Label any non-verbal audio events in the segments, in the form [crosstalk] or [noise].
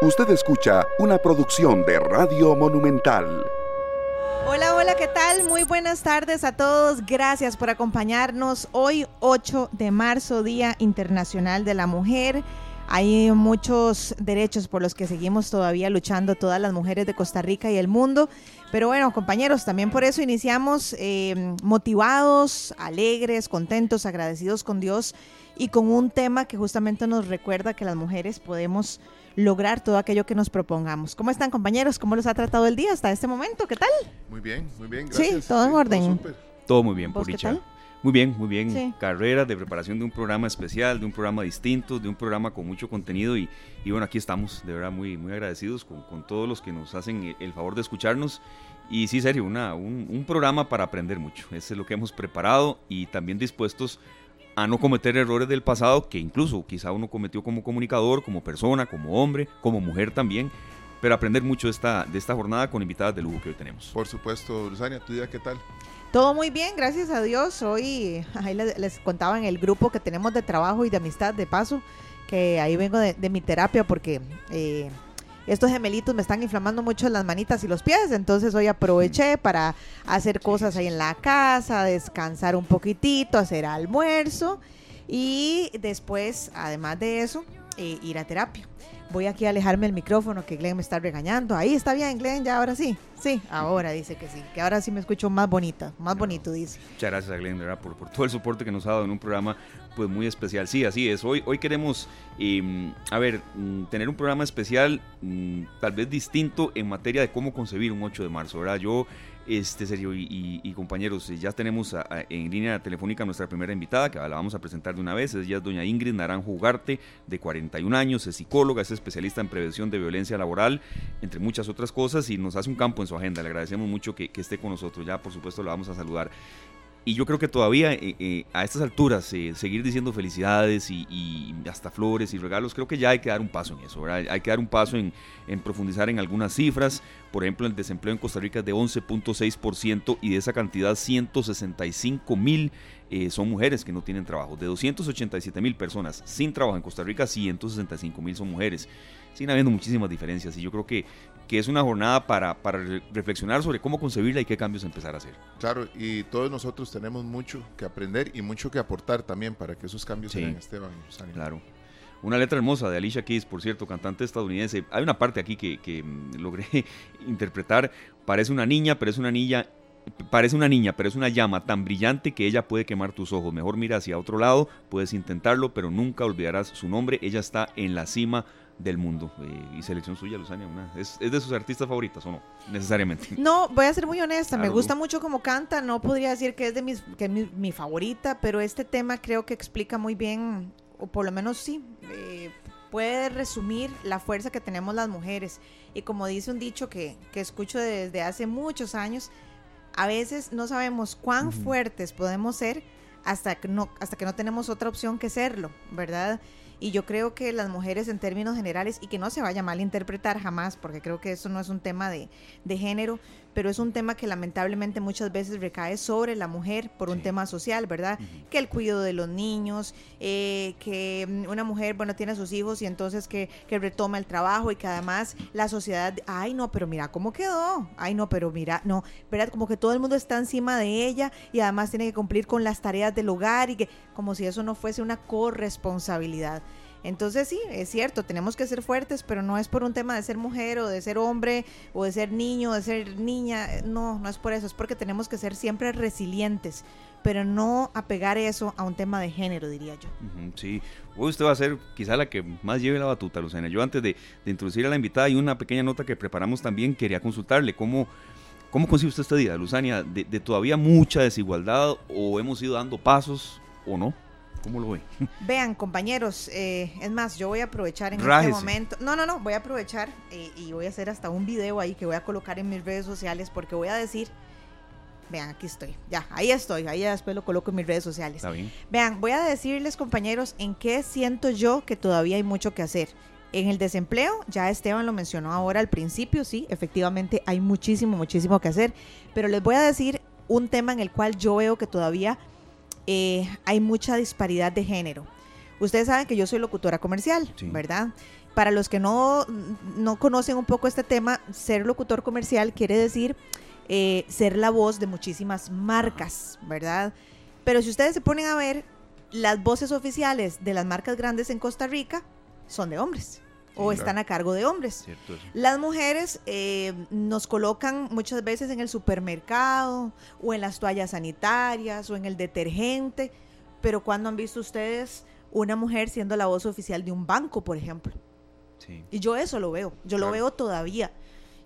Usted escucha una producción de Radio Monumental. Hola, hola, ¿qué tal? Muy buenas tardes a todos. Gracias por acompañarnos hoy 8 de marzo, Día Internacional de la Mujer. Hay muchos derechos por los que seguimos todavía luchando todas las mujeres de Costa Rica y el mundo. Pero bueno, compañeros, también por eso iniciamos eh, motivados, alegres, contentos, agradecidos con Dios y con un tema que justamente nos recuerda que las mujeres podemos lograr todo aquello que nos propongamos. ¿Cómo están compañeros? ¿Cómo los ha tratado el día hasta este momento? ¿Qué tal? Muy bien, muy bien. Gracias. Sí, todo en orden. Todo, muy bien, por dicha. Muy bien, muy bien. Carrera de preparación de un programa especial, de un programa distinto, de un programa con mucho contenido y, y bueno, aquí estamos, de verdad muy, muy agradecidos con, con, todos los que nos hacen el favor de escucharnos. Y sí, serio, una, un, un programa para aprender mucho. Ese es lo que hemos preparado y también dispuestos a no cometer errores del pasado que incluso quizá uno cometió como comunicador, como persona, como hombre, como mujer también, pero aprender mucho de esta, de esta jornada con invitadas de lujo que hoy tenemos. Por supuesto, Luzania, ¿tu día qué tal? Todo muy bien, gracias a Dios. Hoy ahí les, contaba en el grupo que tenemos de trabajo y de amistad, de paso, que ahí vengo de, de mi terapia porque... Eh, estos gemelitos me están inflamando mucho las manitas y los pies, entonces hoy aproveché para hacer cosas ahí en la casa, descansar un poquitito, hacer almuerzo. Y después, además de eso, eh, ir a terapia. Voy aquí a alejarme el micrófono que Glenn me está regañando. Ahí está bien, Glenn, ya ahora sí. Sí, ahora dice que sí, que ahora sí me escucho más bonita, más bonito, dice. Muchas gracias a Glenn, ¿verdad? Por, por todo el soporte que nos ha dado en un programa pues muy especial. Sí, así es. Hoy, hoy queremos, em, a ver, mm, tener un programa especial, mm, tal vez distinto en materia de cómo concebir un 8 de marzo, ¿verdad? Yo este, Sergio y, compañeros, ya tenemos en línea telefónica nuestra primera invitada, que la vamos a presentar de una vez. Ella es doña Ingrid Naranjo Ugarte, de 41 años, es psicóloga, es especialista en prevención de violencia laboral, entre muchas otras cosas, y nos hace un campo en su agenda. Le agradecemos mucho que, que esté con nosotros. Ya, por supuesto, la vamos a saludar. Y yo creo que todavía eh, eh, a estas alturas eh, seguir diciendo felicidades y, hasta flores y regalos, creo que ya hay que dar un paso en eso. Hay que dar un paso en, en profundizar en algunas cifras. Por ejemplo, el desempleo en Costa Rica es de 11.6% y de esa cantidad 165 mil son mujeres que no tienen trabajo. De 287 mil personas sin trabajo en Costa Rica, 165 mil son mujeres. Siguen habiendo muchísimas diferencias y yo creo que que es una jornada para, para reflexionar sobre cómo concebirla y qué cambios empezar a hacer. Claro, y todos nosotros tenemos mucho que aprender y mucho que aportar también para que esos cambios se den, Esteban. Claro. Una letra hermosa de Alicia Keys, por cierto, cantante estadounidense. Hay una parte aquí que, que mm, logré [laughs] interpretar. Parece una niña, pero es una niña parece una niña, pero es una llama tan brillante que ella puede quemar tus ojos. Mejor mira hacia otro lado, puedes intentarlo, pero nunca olvidarás su nombre. Ella está en la cima del mundo. Eh, y selección suya, Luzania, una, ¿es, de sus artistas favoritas o no? Necesariamente. No, voy a ser muy honesta, me gusta mucho como canta, no podría decir que es de mis, que mi, favorita, pero este tema creo que explica muy bien, o por lo menos sí, eh, puede resumir la fuerza que tenemos las mujeres. Y como dice un dicho que, que escucho desde hace muchos años, a veces no sabemos cuán fuertes podemos ser hasta que no, hasta que no tenemos otra opción que serlo, ¿verdad? Y yo creo que las mujeres en términos generales, y que no se vaya a malinterpretar jamás, porque creo que eso no es un tema de, género, pero es un tema que lamentablemente muchas veces recae sobre la mujer por un tema social, ¿verdad? Que el cuidado de los niños, eh, que una mujer, bueno, tiene a sus hijos y entonces que, que retoma el trabajo y que además la sociedad, ay no, pero mira cómo quedó, ay no, pero mira, no, ¿verdad? Como que todo el mundo está encima de ella y además tiene que cumplir con las tareas del hogar y que como si eso no fuese una corresponsabilidad. Entonces sí, es cierto, tenemos que ser fuertes, pero no es por un tema de ser mujer o de ser hombre o de ser niño, de ser niña, no, no es por eso, es porque tenemos que ser siempre resilientes, pero no apegar eso a un tema de género, diría yo. sí, usted va a ser quizá la que más lleve la batuta, Lucena. Yo antes de, introducir a la invitada y una pequeña nota que preparamos también, quería consultarle cómo... ¿Cómo concibe usted esta día, Luzania? De, ¿De todavía mucha desigualdad o hemos ido dando pasos o no? ¿Cómo lo ve? Vean, compañeros, eh, es más, yo voy a aprovechar en este momento. No, no, no, voy a aprovechar eh, y voy a hacer hasta un video ahí que voy a colocar en mis redes sociales porque voy a decir. Vean, aquí estoy. Ya, ahí estoy. Ahí después lo coloco en mis redes sociales. Está bien. Vean, voy a decirles, compañeros, en qué siento yo que todavía hay mucho que hacer. En el desempleo, ya Esteban lo mencionó ahora al principio, sí, efectivamente hay muchísimo, muchísimo que hacer. Pero les voy a decir un tema en el cual yo veo que todavía eh, hay mucha disparidad de género. Ustedes saben que yo soy locutora comercial, ¿verdad? Para los que no, no conocen un poco este tema, ser locutor comercial quiere decir eh, ser la voz de muchísimas marcas, ¿verdad? Pero si ustedes se ponen a ver, las voces oficiales de las marcas grandes en Costa Rica son de hombres o están a cargo de hombres. Las mujeres eh, nos colocan muchas veces en el supermercado o en las toallas sanitarias o en el detergente, pero ¿cuándo han visto ustedes una mujer siendo la voz oficial de un banco, por ejemplo? Y yo eso lo veo, yo lo veo todavía.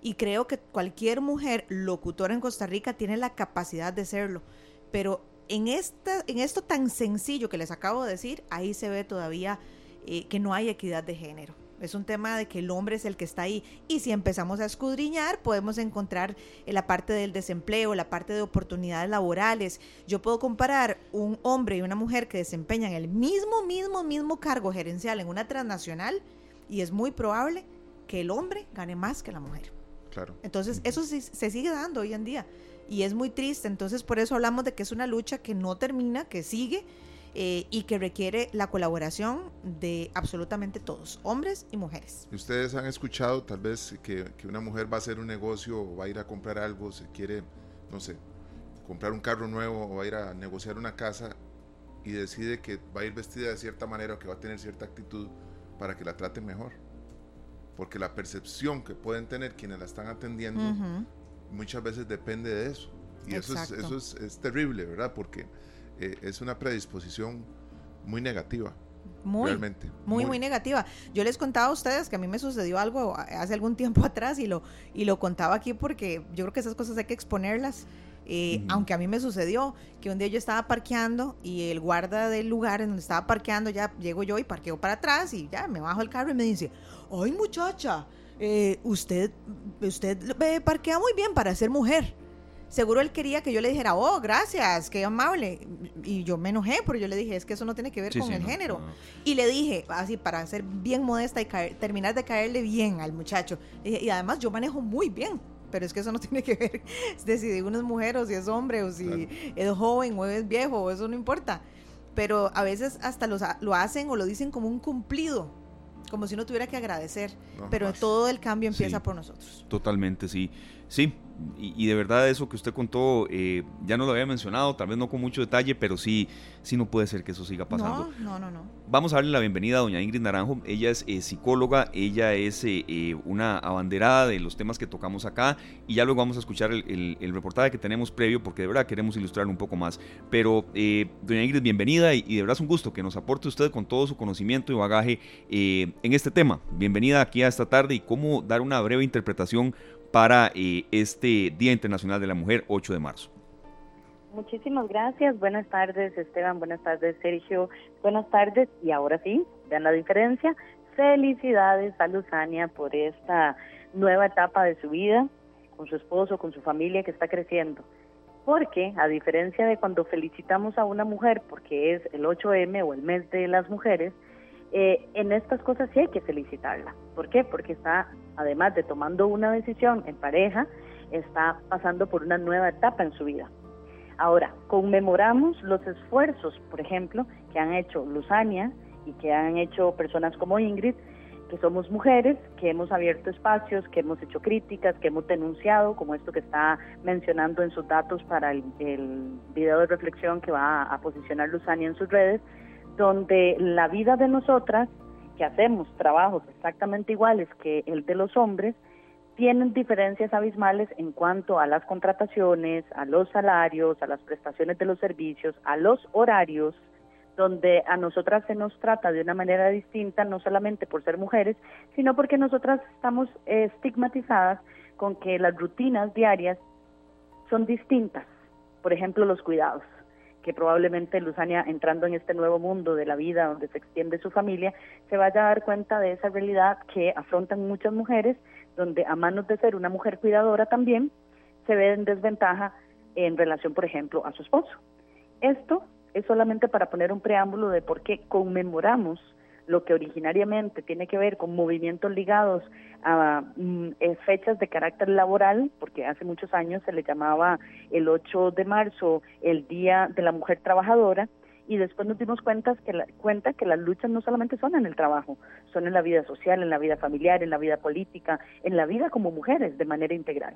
Y creo que cualquier mujer locutora en Costa Rica tiene la capacidad de serlo. Pero en, esta, en esto tan sencillo que les acabo de decir, ahí se ve todavía eh, que no hay equidad de género. Es un tema de que el hombre es el que está ahí. Y si empezamos a escudriñar, podemos encontrar en la parte del desempleo, la parte de oportunidades laborales. Yo puedo comparar un hombre y una mujer que desempeñan el mismo, mismo, mismo cargo gerencial en una transnacional y es muy probable que el hombre gane más que la mujer. Claro. Entonces, eso sí, se sigue dando hoy en día y es muy triste. Entonces, por eso hablamos de que es una lucha que no termina, que sigue eh, y que requiere la colaboración de absolutamente todos, hombres y mujeres. Ustedes han escuchado tal vez que, una mujer va a hacer un negocio o va a ir a comprar algo, se quiere, no sé, comprar un carro nuevo o va a ir a negociar una casa y decide que va a ir vestida de cierta manera o que va a tener cierta actitud para que la traten mejor porque la percepción que pueden tener quienes la están atendiendo muchas veces depende de eso. Y eso, es, eso es, terrible, ¿verdad? Porque eh, es una predisposición muy negativa. Muy, realmente. Muy, muy, negativa. Yo les contaba a ustedes que a mí me sucedió algo hace algún tiempo [laughs] atrás y lo, y lo contaba aquí porque yo creo que esas cosas hay que exponerlas. Eh, aunque a mí me sucedió que un día yo estaba parqueando y el guarda del lugar en donde estaba parqueando, ya llego yo y parqueo para atrás y ya me bajo el carro y me dice, ay muchacha, eh, usted, usted parquea muy bien para ser mujer. Seguro él quería que yo le dijera, oh, gracias, qué amable. Y yo me enojé, pero yo le dije, es que eso no tiene que ver con el género. Y le dije, así para ser bien modesta y terminar de caerle bien al muchacho. Y, además yo manejo muy bien pero es que eso no [laughs] tiene que ver de si uno es mujer o si es hombre o si es joven o es viejo, eso no importa. Pero a veces hasta lo hacen o lo dicen como un cumplido como si uno tuviera que agradecer, pero todo el cambio empieza por nosotros. Totalmente, sí. Sí, y, de verdad eso que usted contó, eh, ya no lo había mencionado, tal vez no con mucho detalle, pero sí, sí no puede ser que eso siga pasando. No, no, no. Vamos a darle la bienvenida a doña Ingrid Naranjo. Ella es eh, psicóloga, ella es eh, una abanderada de los temas que tocamos acá y ya luego vamos a escuchar el, reportaje que tenemos previo porque de verdad queremos ilustrar un poco más. Pero doña Ingrid, bienvenida y, de verdad es un gusto que nos aporte usted con todo su conocimiento y bagaje en este tema. Bienvenida aquí a esta tarde y cómo dar una breve interpretación para eh, este Día Internacional de la Mujer, 8 de marzo. Muchísimas gracias. Buenas tardes, Esteban. Buenas tardes, Sergio. Buenas tardes. Y ahora sí, vean la diferencia. Felicidades a Luzania por esta nueva etapa de su vida, con su esposo, con su familia que está creciendo. Porque, a diferencia de cuando felicitamos a una mujer porque es el 8M o el mes de las mujeres, eh, en estas cosas sí hay que felicitarla. ¿Por qué? Porque está, además de tomando una decisión en pareja, está pasando por una nueva etapa en su vida. Ahora, conmemoramos los esfuerzos, por ejemplo, que han hecho Luzania y que han hecho personas como Ingrid, que somos mujeres, que hemos abierto espacios, que hemos hecho críticas, que hemos denunciado, como esto que está mencionando en sus datos para el, video de reflexión que va a posicionar Luzania en sus redes, donde la vida de nosotras, que hacemos trabajos exactamente iguales que el de los hombres, tienen diferencias abismales en cuanto a las contrataciones, a los salarios, a las prestaciones de los servicios, a los horarios, donde a nosotras se nos trata de una manera distinta, no solamente por ser mujeres, sino porque nosotras estamos estigmatizadas con que las rutinas diarias son distintas. Por ejemplo, los cuidados que probablemente Luzania, entrando en este nuevo mundo de la vida donde se extiende su familia, se vaya a dar cuenta de esa realidad que afrontan muchas mujeres, donde a manos de ser una mujer cuidadora también, se ve en desventaja en relación, por ejemplo, a su esposo. Esto es solamente para poner un preámbulo de por qué conmemoramos lo que originariamente tiene que ver con movimientos ligados a mm, eh, fechas de carácter laboral, porque hace muchos años se le llamaba el 8 de marzo el Día de la Mujer Trabajadora, y después nos dimos cuenta que, la, cuenta que las luchas no solamente son en el trabajo, son en la vida social, en la vida familiar, en la vida política, en la vida como mujeres de manera integral.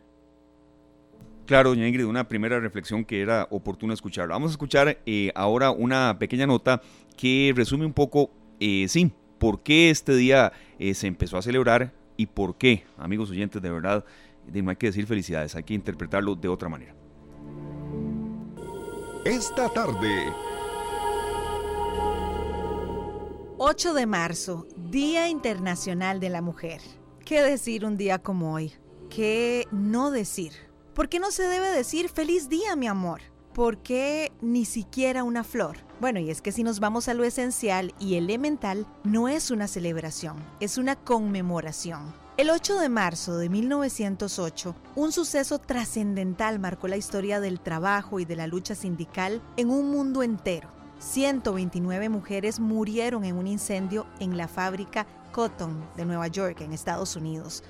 Claro, doña Ingrid, una primera reflexión que era oportuna escuchar. Vamos a escuchar eh, ahora una pequeña nota que resume un poco, eh, sí, por qué este día eh, se empezó a celebrar y por qué, amigos oyentes, de verdad, no hay que decir felicidades, hay que interpretarlo de otra manera. Esta tarde. 8 de marzo, Día Internacional de la Mujer. ¿Qué decir un día como hoy? ¿Qué no decir? ¿Por qué no se debe decir feliz día, mi amor? ¿Por qué ni siquiera una flor? Bueno, y es que si nos vamos a lo esencial y elemental, no es una celebración, es una conmemoración. El 8 de marzo de 1908, un suceso trascendental marcó la historia del trabajo y de la lucha sindical en un mundo entero. 129 mujeres murieron en un incendio en la fábrica Cotton de Nueva York, en Estados Unidos,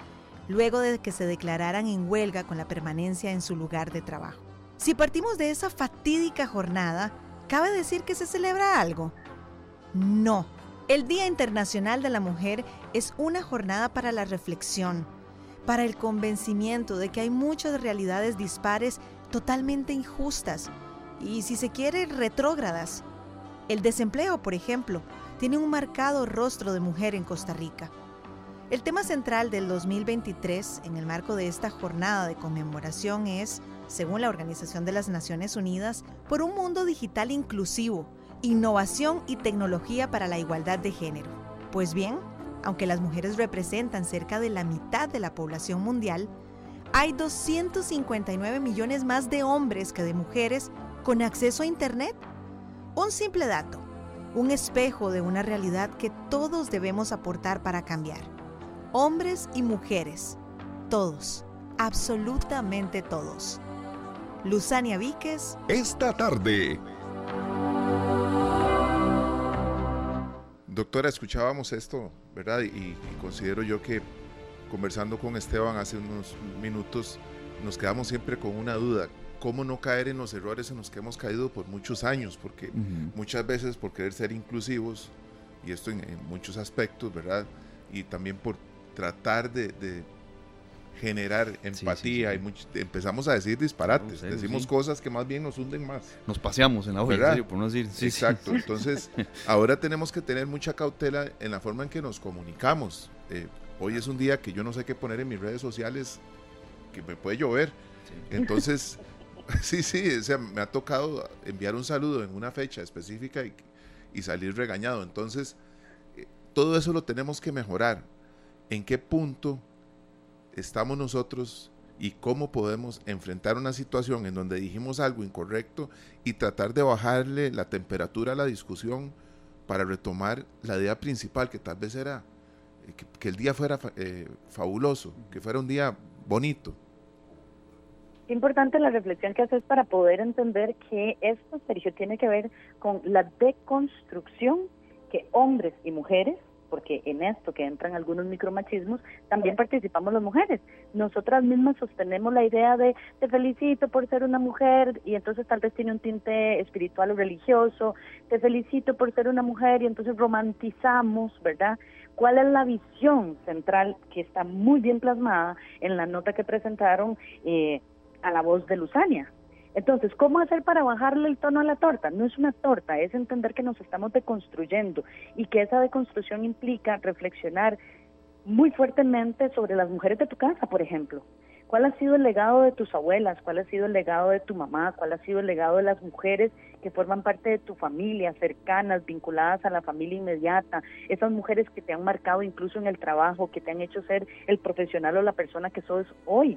luego de que se declararan en huelga con la permanencia en su lugar de trabajo. Si partimos de esa fatídica jornada, ¿cabe decir que se celebra algo? No, el Día Internacional de la Mujer es una jornada para la reflexión, para el convencimiento de que hay muchas realidades dispares totalmente injustas y, si se quiere, retrógradas. El desempleo, por ejemplo, tiene un marcado rostro de mujer en Costa Rica. El tema central del 2023 en el marco de esta jornada de conmemoración es, según la Organización de las Naciones Unidas, por un mundo digital inclusivo, innovación y tecnología para la igualdad de género. Pues bien, aunque las mujeres representan cerca de la mitad de la población mundial, hay 259 millones más de hombres que de mujeres con acceso a Internet. Un simple dato, un espejo de una realidad que todos debemos aportar para cambiar. Hombres y mujeres, todos, absolutamente todos. Luzania Víquez. Esta tarde Doctora, escuchábamos esto, ¿verdad? Y, considero yo que conversando con Esteban hace unos minutos, nos quedamos siempre con una duda. ¿Cómo no caer en los errores en los que hemos caído por muchos años? Porque muchas veces por querer ser inclusivos, y esto en, muchos aspectos, ¿verdad? Y también por tratar de generar empatía y empezamos a decir disparates, decimos cosas que más bien nos hunden más. Nos paseamos en la hoja, por no decir. Exacto, [laughs] entonces ahora tenemos que tener mucha cautela en la forma en que nos comunicamos. Eh, hoy es un día que yo no sé qué poner en mis redes sociales, que me puede llover. Entonces, [laughs] sí, sí, o sea, me ha tocado enviar un saludo en una fecha específica y, y salir regañado. Entonces, eh, todo eso lo tenemos que mejorar. ¿En qué punto estamos nosotros y cómo podemos enfrentar una situación en donde dijimos algo incorrecto y tratar de bajarle la temperatura a la discusión para retomar la idea principal, que tal vez era eh, que, el día fuera eh, fabuloso, que fuera un día bonito. Importante la reflexión que haces para poder entender que esto, Sergio, tiene que ver con la deconstrucción que hombres y mujeres porque en esto que entran algunos micromachismos, también participamos las mujeres. Nosotras mismas sostenemos la idea de te felicito por ser una mujer y entonces tal vez tiene un tinte espiritual o religioso, te felicito por ser una mujer y entonces romantizamos, ¿verdad? ¿Cuál es la visión central que está muy bien plasmada en la nota que presentaron eh, a la voz de Luzania? Entonces, ¿cómo hacer para bajarle el tono a la torta? No es una torta, es entender que nos estamos deconstruyendo y que esa deconstrucción implica reflexionar muy fuertemente sobre las mujeres de tu casa, por ejemplo. ¿Cuál ha sido el legado de tus abuelas? ¿Cuál ha sido el legado de tu mamá? ¿Cuál ha sido el legado de las mujeres que forman parte de tu familia, cercanas, vinculadas a la familia inmediata? Esas mujeres que te han marcado incluso en el trabajo, que te han hecho ser el profesional o la persona que sos hoy.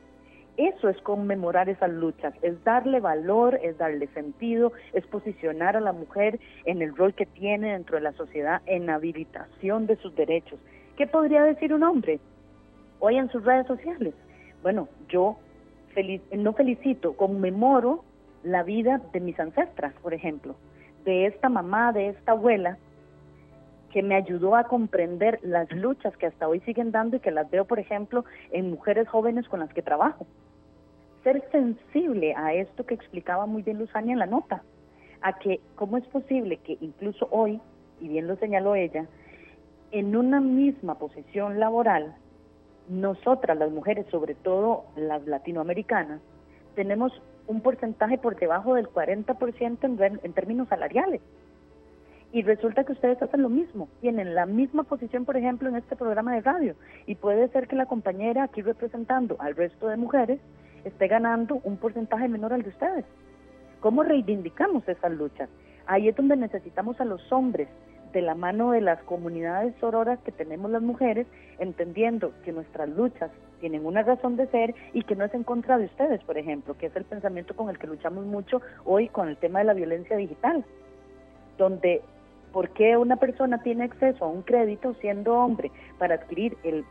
Eso es conmemorar esas luchas, es darle valor, es darle sentido, es posicionar a la mujer en el rol que tiene dentro de la sociedad en habilitación de sus derechos. ¿Qué podría decir un hombre hoy en sus redes sociales? Bueno, yo no felicito, conmemoro la vida de mis ancestras, por ejemplo, de esta mamá, de esta abuela, que me ayudó a comprender las luchas que hasta hoy siguen dando y que las veo, por ejemplo, en mujeres jóvenes con las que trabajo ser sensible a esto que explicaba muy bien Luzania en la nota, a que cómo es posible que incluso hoy, y bien lo señaló ella, en una misma posición laboral, nosotras las mujeres, sobre todo las latinoamericanas, tenemos un porcentaje por debajo del 40% en, en términos salariales. Y resulta que ustedes hacen lo mismo, tienen la misma posición, por ejemplo, en este programa de radio. Y puede ser que la compañera aquí representando al resto de mujeres esté ganando un porcentaje menor al de ustedes. ¿Cómo reivindicamos esas luchas? Ahí es donde necesitamos a los hombres de la mano de las comunidades sororas que tenemos las mujeres, entendiendo que nuestras luchas tienen una razón de ser y que no es en contra de ustedes, por ejemplo, que es el pensamiento con el que luchamos mucho hoy con el tema de la violencia digital, donde ¿por qué una persona tiene acceso a un crédito siendo hombre para adquirir el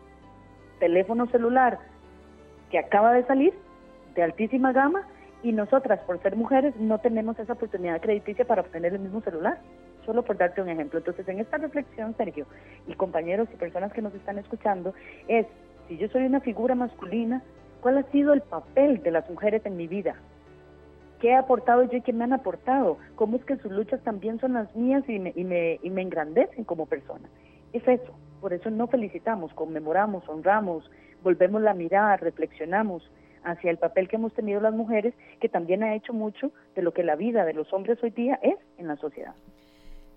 teléfono celular que acaba de salir de altísima gama y nosotras por ser mujeres no tenemos esa oportunidad crediticia para obtener el mismo celular? solo por darte un ejemplo. Entonces, en esta reflexión, Sergio, y compañeros y personas que nos están escuchando, es, si yo soy una figura masculina, ¿cuál ha sido el papel de las mujeres en mi vida? ¿Qué he aportado yo y qué me han aportado? ¿Cómo es que sus luchas también son las mías y me, y me, y me engrandecen como persona? Es eso, por eso no felicitamos, conmemoramos, honramos, volvemos la mirada, reflexionamos hacia el papel que hemos tenido las mujeres, que también ha hecho mucho de lo que la vida de los hombres hoy día es en la sociedad.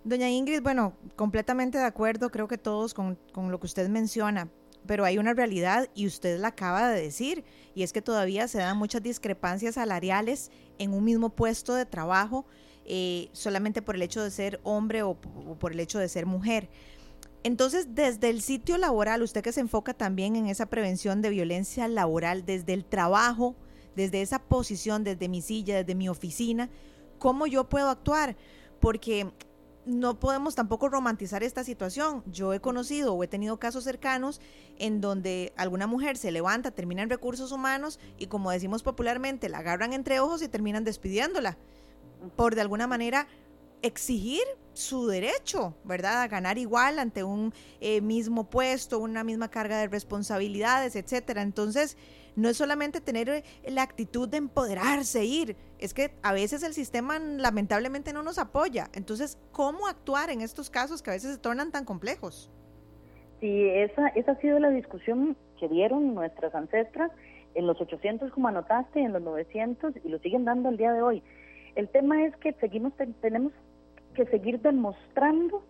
Doña Ingrid, bueno, completamente de acuerdo, creo que todos con, lo que usted menciona, pero hay una realidad y usted la acaba de decir, y es que todavía se dan muchas discrepancias salariales en un mismo puesto de trabajo, eh, solamente por el hecho de ser hombre o, por el hecho de ser mujer. Entonces, desde el sitio laboral, usted que se enfoca también en esa prevención de violencia laboral, desde el trabajo, desde esa posición, desde mi silla, desde mi oficina, ¿cómo yo puedo actuar? Porque no podemos tampoco romantizar esta situación. Yo he conocido o he tenido casos cercanos en donde alguna mujer se levanta, termina en recursos humanos y como decimos popularmente, la agarran entre ojos y terminan despidiéndola por de alguna manera exigir su derecho, ¿verdad? A ganar igual ante un eh, mismo puesto, una misma carga de responsabilidades, etcétera. Entonces, no es solamente tener eh, la actitud de empoderarse, ir, es que a veces el sistema lamentablemente no nos apoya. Entonces, ¿cómo actuar en estos casos que a veces se tornan tan complejos? Sí, esa, esa ha sido la discusión que dieron nuestras ancestras en los 800, como anotaste, en los 900, y lo siguen dando el día de hoy. El tema es que seguimos tenemos que seguir demostrando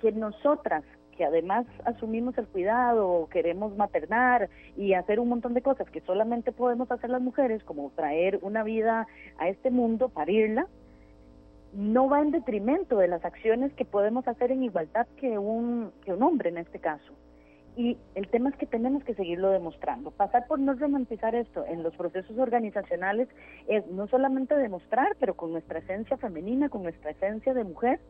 que nosotras que además asumimos el cuidado, queremos maternar y hacer un montón de cosas que solamente podemos hacer las mujeres, como traer una vida a este mundo, parirla, no va en detrimento de las acciones que podemos hacer en igualdad que un, que un hombre en este caso. Y el tema es que tenemos que seguirlo demostrando. Pasar por no romantizar esto en los procesos organizacionales es no solamente demostrar, pero con nuestra esencia femenina, con nuestra esencia de mujer,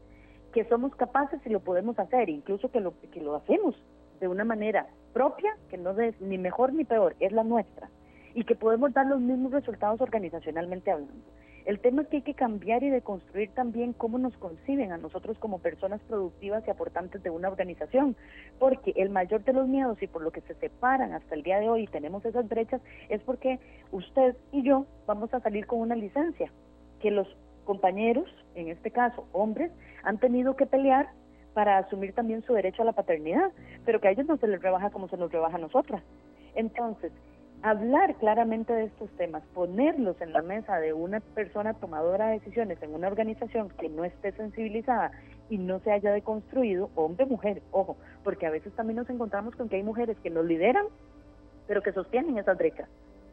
que somos capaces y lo podemos hacer, incluso que lo, que lo hacemos de una manera propia, que no es ni mejor ni peor, es la nuestra, y que podemos dar los mismos resultados organizacionalmente hablando. El tema es que hay que cambiar y deconstruir también cómo nos conciben a nosotros como personas productivas y aportantes de una organización, porque el mayor de los miedos y por lo que se separan hasta el día de hoy y tenemos esas brechas es porque usted y yo vamos a salir con una licencia, que los compañeros, en este caso hombres, han tenido que pelear para asumir también su derecho a la paternidad, pero que a ellos no se les rebaja como se nos rebaja a nosotras. Entonces, hablar claramente de estos temas, ponerlos en la mesa de una persona tomadora de decisiones en una organización que no esté sensibilizada y no se haya deconstruido, hombre, mujer, ojo, porque a veces también nos encontramos con que hay mujeres que nos lideran, pero que sostienen esas brechas,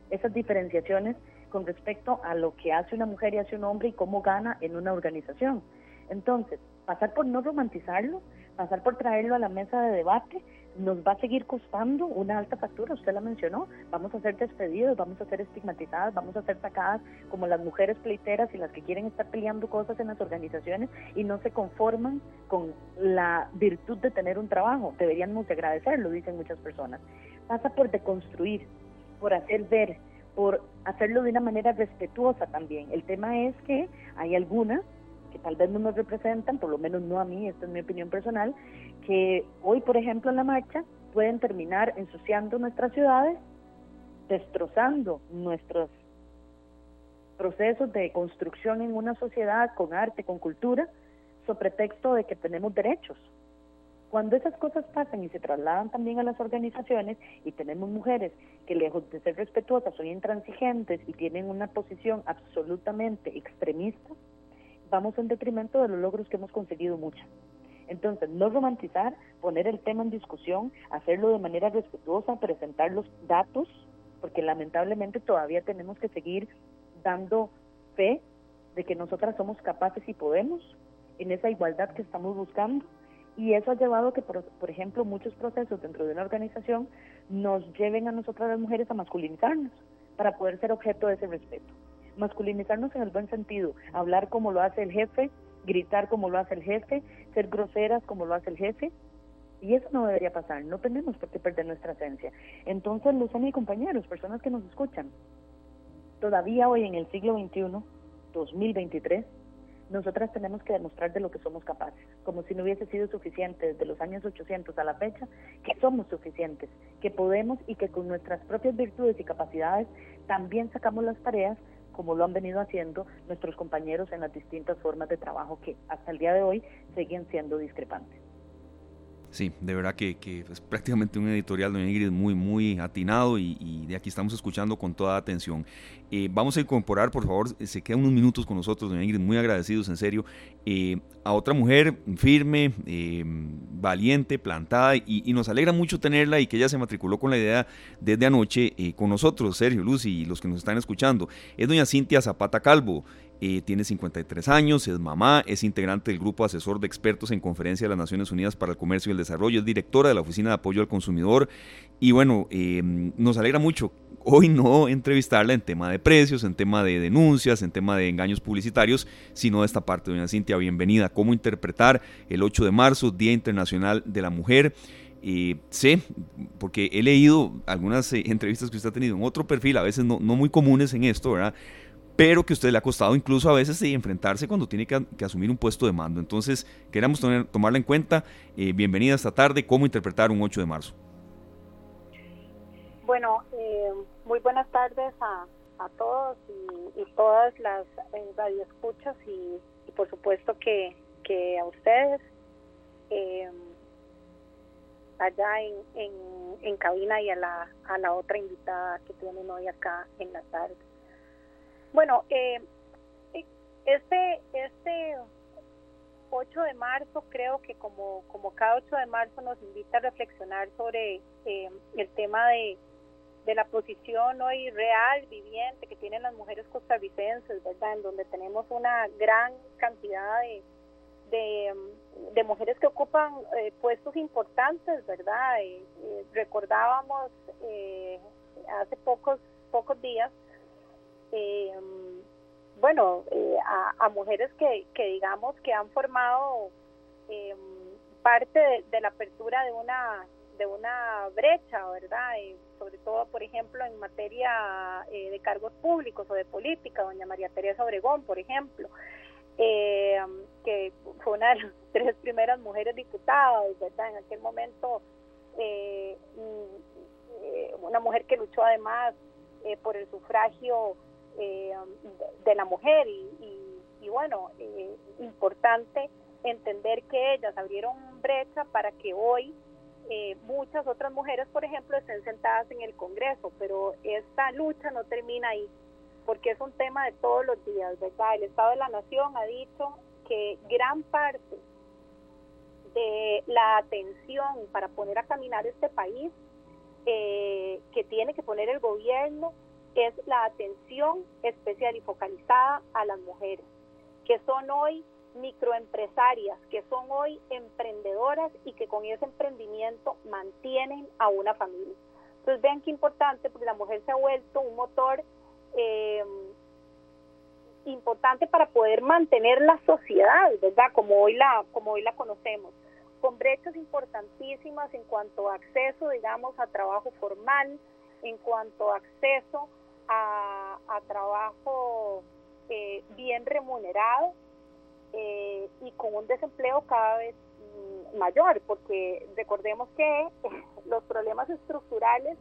esas diferenciaciones con respecto a lo que hace una mujer y hace un hombre y cómo gana en una organización. Entonces, pasar por no romantizarlo, pasar por traerlo a la mesa de debate, nos va a seguir costando una alta factura, usted la mencionó, vamos a ser despedidos, vamos a ser estigmatizadas, vamos a ser sacadas como las mujeres pleiteras y las que quieren estar peleando cosas en las organizaciones y no se conforman con la virtud de tener un trabajo, deberíamos agradecerlo, dicen muchas personas. Pasa por deconstruir, por hacer ver, por hacerlo de una manera respetuosa también. El tema es que hay algunas que tal vez no nos representan, por lo menos no a mí, esta es mi opinión personal, que hoy, por ejemplo, en la marcha pueden terminar ensuciando nuestras ciudades, destrozando nuestros procesos de construcción en una sociedad con arte, con cultura, sobre pretexto de que tenemos derechos. Cuando esas cosas pasan y se trasladan también a las organizaciones y tenemos mujeres que lejos de ser respetuosas son intransigentes y tienen una posición absolutamente extremista, vamos en detrimento de los logros que hemos conseguido muchas. Entonces, no romantizar, poner el tema en discusión, hacerlo de manera respetuosa, presentar los datos, porque lamentablemente todavía tenemos que seguir dando fe de que nosotras somos capaces y podemos en esa igualdad que estamos buscando. Y eso ha llevado a que, por, ejemplo, muchos procesos dentro de una organización nos lleven a nosotras las mujeres a masculinizarnos para poder ser objeto de ese respeto. Masculinizarnos en el buen sentido, hablar como lo hace el jefe, gritar como lo hace el jefe, ser groseras como lo hace el jefe. Y eso no debería pasar, no tenemos por qué perder nuestra esencia. Entonces, los y compañeros, personas que nos escuchan, todavía hoy en el siglo XXI, 2023, nosotras tenemos que demostrar de lo que somos capaces, como si no hubiese sido suficiente desde los años 800 a la fecha, que somos suficientes, que podemos y que con nuestras propias virtudes y capacidades también sacamos las tareas como lo han venido haciendo nuestros compañeros en las distintas formas de trabajo que hasta el día de hoy siguen siendo discrepantes. Sí, de verdad que, es prácticamente un editorial de Ingrid muy, muy atinado y, de aquí estamos escuchando con toda atención. Eh, vamos a incorporar, por favor, se quedan unos minutos con nosotros, doña Ingrid, muy agradecidos, en serio, eh, a otra mujer firme, eh, valiente, plantada y, nos alegra mucho tenerla y que ella se matriculó con la idea desde anoche con nosotros, Sergio, Luz y los que nos están escuchando. Es doña Cintia Zapata Calvo. Tiene 53 años, es mamá, es integrante del grupo asesor de expertos en Conferencia de las Naciones Unidas para el Comercio y el Desarrollo, es directora de la Oficina de Apoyo al Consumidor y bueno, nos alegra mucho hoy no entrevistarla en tema de precios, en tema de denuncias, en tema de engaños publicitarios, sino de esta parte. Doña Cintia, bienvenida. ¿Cómo interpretar el 8 de marzo, Día Internacional de la Mujer? Eh, sé, porque he leído algunas entrevistas que usted ha tenido en otro perfil, a veces no, muy comunes en esto, ¿verdad? pero que a usted le ha costado incluso a veces enfrentarse cuando tiene que, asumir un puesto de mando. Entonces, queremos tomarla en cuenta. Eh, bienvenida esta tarde. ¿Cómo interpretar un 8 de marzo? Bueno, eh, muy buenas tardes a, todos y, todas las eh, radioescuchas y, por supuesto que, a ustedes eh, allá en, en, cabina y a la, a la otra invitada que tienen hoy acá en la tarde. Bueno, eh, este, este 8 de marzo creo que como, como cada 8 de marzo nos invita a reflexionar sobre eh, el tema de, de la posición hoy real, viviente que tienen las mujeres costarricenses, ¿verdad? En donde tenemos una gran cantidad de, de, mujeres que ocupan puestos importantes, ¿verdad? recordábamos hace pocos, pocos días eh, bueno, eh, a, mujeres que, que, digamos que han formado eh, parte de, la apertura de una de una brecha, ¿verdad? Eh, sobre todo, por ejemplo, en materia de cargos públicos o de política, doña María Teresa Obregón, por ejemplo, que fue una de las [laughs] tres primeras mujeres diputadas, ¿verdad? En aquel momento, mm, una mujer que luchó además por el sufragio eh, de, la mujer y, bueno, eh, importante entender que ellas abrieron brecha para que hoy eh, muchas otras mujeres, por ejemplo, estén sentadas en el Congreso, pero esta lucha no termina ahí, porque es un tema de todos los días, ¿verdad? El Estado de la Nación ha dicho que gran parte de la atención para poner a caminar este país que tiene que poner el gobierno es la atención especial y focalizada a las mujeres, que son hoy microempresarias, que son hoy emprendedoras y que con ese emprendimiento mantienen a una familia. Entonces vean qué importante, porque la mujer se ha vuelto un motor eh, importante para poder mantener la sociedad, ¿verdad? Como hoy la, como hoy la conocemos, con brechas importantísimas en cuanto a acceso, digamos, a trabajo formal, en cuanto a acceso a, trabajo eh, bien remunerado eh, y con un desempleo cada vez mm, mayor, porque recordemos que [laughs] los problemas estructurales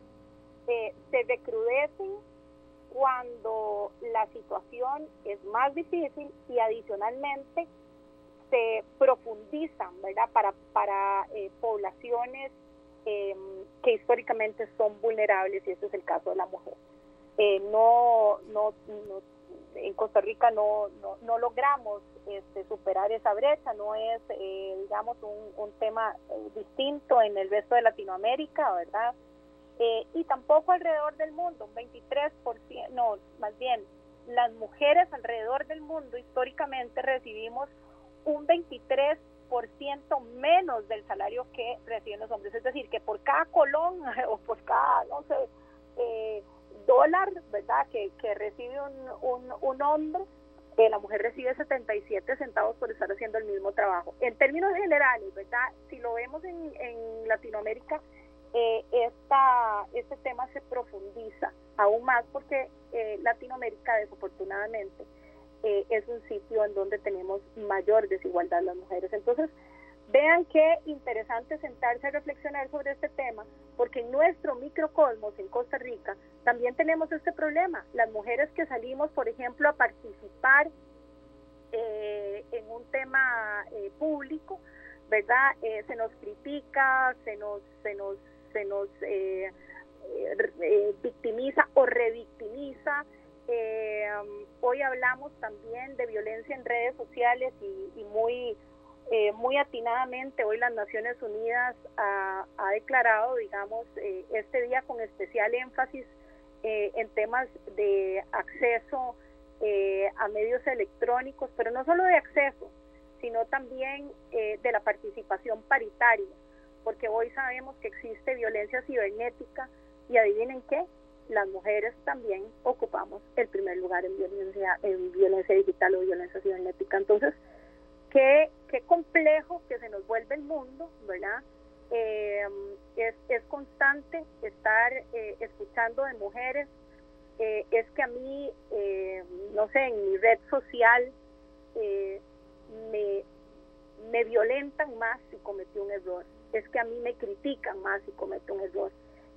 eh, se recrudecen cuando la situación es más difícil y adicionalmente se profundizan, ¿verdad? Para, para eh, poblaciones em, que históricamente son vulnerables y ese es el caso de la mujer. Eh, no, no, en Costa Rica no, no, logramos este, superar esa brecha, no es, eh, digamos, un, un tema distinto en el resto de Latinoamérica, ¿verdad? y tampoco alrededor del mundo, un 23%, no, más bien, las mujeres alrededor del mundo históricamente recibimos un 23% menos del salario que reciben los hombres. Es decir, que por cada colón [laughs] o por cada, no sé, eh, dólar, ¿verdad?, que, que recibe un, un, hombre, eh, la mujer recibe 77 centavos por estar haciendo el mismo trabajo. En términos generales, ¿verdad?, si lo vemos en, en Latinoamérica, eh, esta, este tema se profundiza aún más porque eh, Latinoamérica, desafortunadamente, eh, es un sitio en donde tenemos mayor desigualdad las mujeres. Entonces, vean qué interesante sentarse a reflexionar sobre este tema, porque en nuestro microcosmos en Costa Rica también tenemos este problema. Las mujeres que salimos, por ejemplo, a participar eh, en un tema eh, público, ¿verdad? se nos critica, se nos, se nos, se nos victimiza o revictimiza eh, hoy hablamos también de violencia en redes sociales y, muy, eh, muy atinadamente hoy las Naciones Unidas ha, declarado, digamos, eh, este día con especial énfasis eh, en temas de acceso a medios electrónicos, pero no solo de acceso, sino también de la participación paritaria, porque hoy sabemos que existe violencia cibernética y adivinen qué, las mujeres también ocupamos el primer lugar en violencia, en violencia digital o violencia cibernética. Entonces, qué, qué complejo que se nos vuelve el mundo, ¿verdad? Eh, es, es, constante estar eh, escuchando de mujeres. Eh, es que a mí, no sé, en mi red social me, me violentan más si cometí un error. Es que a mí me critican más si cometo un error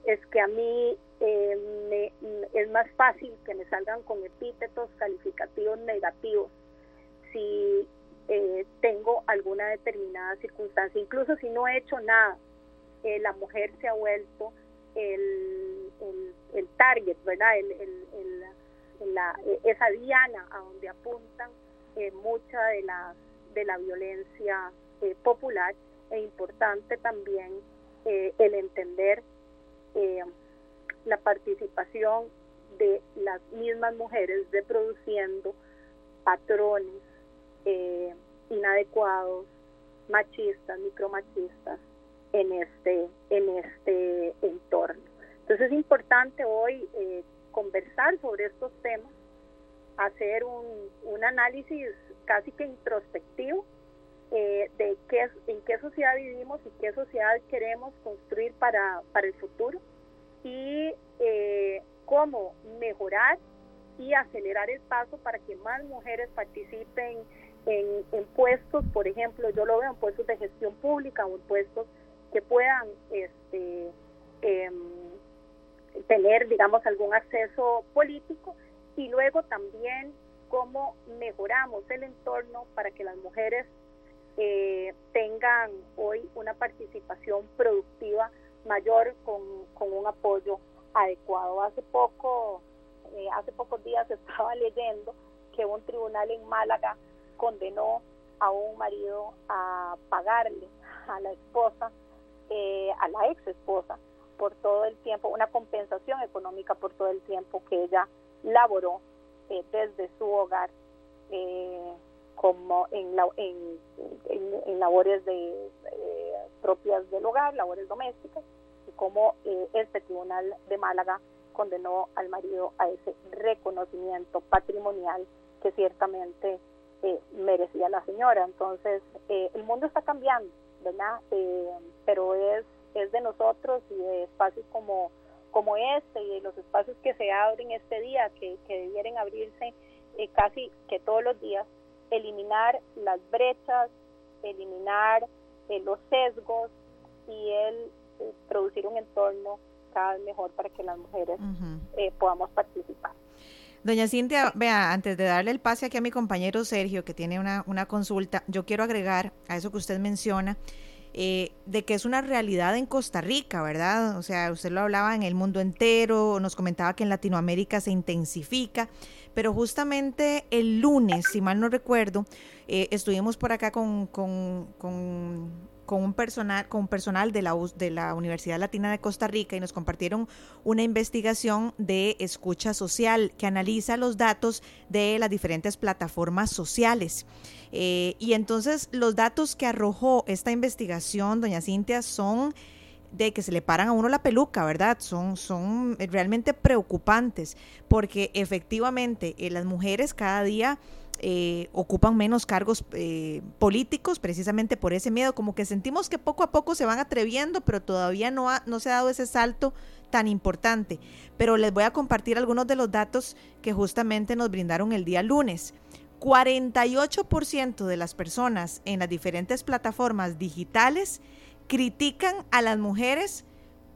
es que a mí eh, es más fácil que me salgan con epítetos calificativos negativos si eh, tengo alguna determinada circunstancia, incluso si no he hecho nada, eh, la mujer se ha vuelto el, target, ¿verdad? El, la, esa diana a donde apuntan mucha de la, de la violencia popular e importante también el entender eh, la participación de las mismas mujeres reproduciendo patrones eh, inadecuados, machistas, micromachistas en este, en este entorno. Entonces es importante hoy eh, conversar sobre estos temas, hacer un, un análisis casi que introspectivo eh, de qué, en qué sociedad vivimos y qué sociedad queremos construir para, para el futuro y eh, cómo mejorar y acelerar el paso para que más mujeres participen en, puestos, por ejemplo, yo lo veo en puestos de gestión pública o en puestos que puedan este, em, tener, digamos, algún acceso político y luego también cómo mejoramos el entorno para que las mujeres eh, tengan hoy una participación productiva mayor con, un apoyo adecuado. Hace poco, eh, hace pocos días estaba [laughs] leyendo que un tribunal en Málaga condenó a un marido a pagarle a la esposa, eh, a la ex esposa, por todo el tiempo, una compensación económica por todo el tiempo que ella laboró desde su hogar como en, la, en, en, labores de, eh, propias del hogar, labores domésticas, y como eh, este tribunal de Málaga condenó al marido a ese reconocimiento patrimonial que ciertamente eh, merecía la señora. Entonces, el mundo está cambiando, ¿verdad? pero es, es de nosotros y de espacios como, como este y de los espacios que se abren este día, que, que debieran abrirse casi que todos los días, eliminar las brechas, eliminar eh, los sesgos y el eh, producir un entorno cada vez mejor para que las mujeres eh, podamos participar. Doña Cintia, vea, antes de darle el pase aquí a mi compañero Sergio, que tiene una, una consulta, yo quiero agregar a eso que usted menciona, eh, de que es una realidad en Costa Rica, ¿verdad? O sea, usted lo hablaba en el mundo entero, nos comentaba que en Latinoamérica se intensifica, pero justamente el lunes, si mal no recuerdo, eh, estuvimos por acá con, con, con con un personal, con personal de la, de la Universidad Latina de Costa Rica y nos compartieron una investigación de escucha social que analiza los datos de las diferentes plataformas sociales. Eh, y entonces los datos que arrojó esta investigación, doña Cintia, son de que se le paran a uno la peluca, ¿verdad? Son, son realmente preocupantes porque efectivamente eh, las mujeres cada día eh, ocupan menos cargos eh, políticos precisamente por ese miedo, como que sentimos que poco a poco se van atreviendo, pero todavía no, ha, no se ha dado ese salto tan importante. Pero les voy a compartir algunos de los datos que justamente nos brindaron el día lunes. 48% de las personas en las diferentes plataformas digitales critican a las mujeres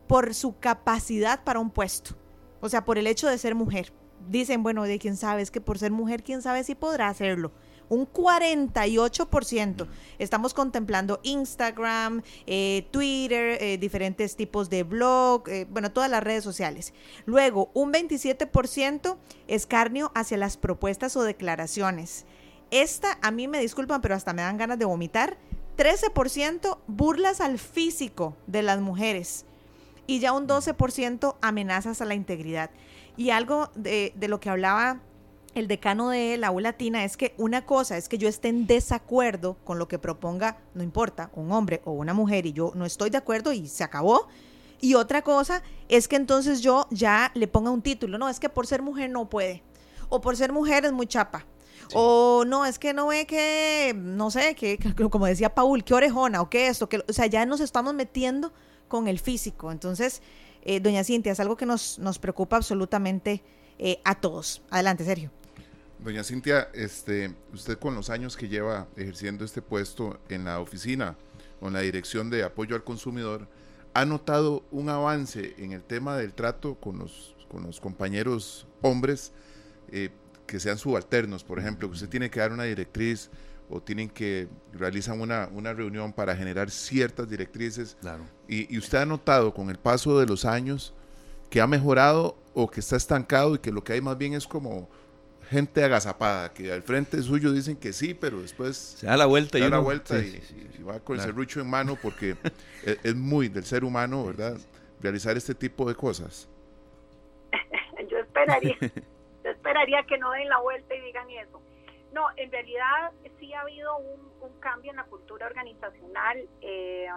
por su capacidad para un puesto, o sea, por el hecho de ser mujer dicen, bueno, de quién sabe, es que por ser mujer, quién sabe si podrá hacerlo. Un 48%. Estamos contemplando Instagram, eh, Twitter, eh, diferentes tipos de blog, eh, bueno, todas las redes sociales. Luego, un 27% escarnio hacia las propuestas o declaraciones. Esta, a mí me disculpan, pero hasta me dan ganas de vomitar. 13% burlas al físico de las mujeres y ya un 12% amenazas a la integridad. Y algo de, lo que hablaba el decano de la U Latina es que una cosa es que yo esté en desacuerdo con lo que proponga, no importa, un hombre o una mujer y yo no estoy de acuerdo y se acabó. Y otra cosa es que entonces yo ya le ponga un título, no, es que por ser mujer no puede. O por ser mujer es muy chapa. O no, es que no ve que, no sé, que, como decía Paul, que orejona o que esto, que, o sea, ya nos estamos metiendo con el físico. Entonces, eh, doña Cintia, es algo que nos, nos preocupa absolutamente eh, a todos. Adelante, Sergio. Doña Cintia, este, usted con los años que lleva ejerciendo este puesto en la oficina o en la dirección de apoyo al consumidor, ¿ha notado un avance en el tema del trato con los, con los compañeros hombres eh, que sean subalternos, por ejemplo, que usted tiene que dar una directriz o tienen que realizar una, una reunión para generar ciertas directrices. Claro. Y, usted ha notado con el paso de los años que ha mejorado o que está estancado y que lo que hay más bien es como gente agazapada, que al frente suyo dicen que sí, pero después se da la vuelta, y, da la vuelta y, va con el serrucho en mano porque es, [laughs] es, muy del ser humano, ¿verdad? Realizar este tipo de cosas. [laughs] yo esperaría, [laughs] yo esperaría que no den la vuelta y digan eso. No, en realidad sí ha habido un, cambio en la cultura organizacional eh,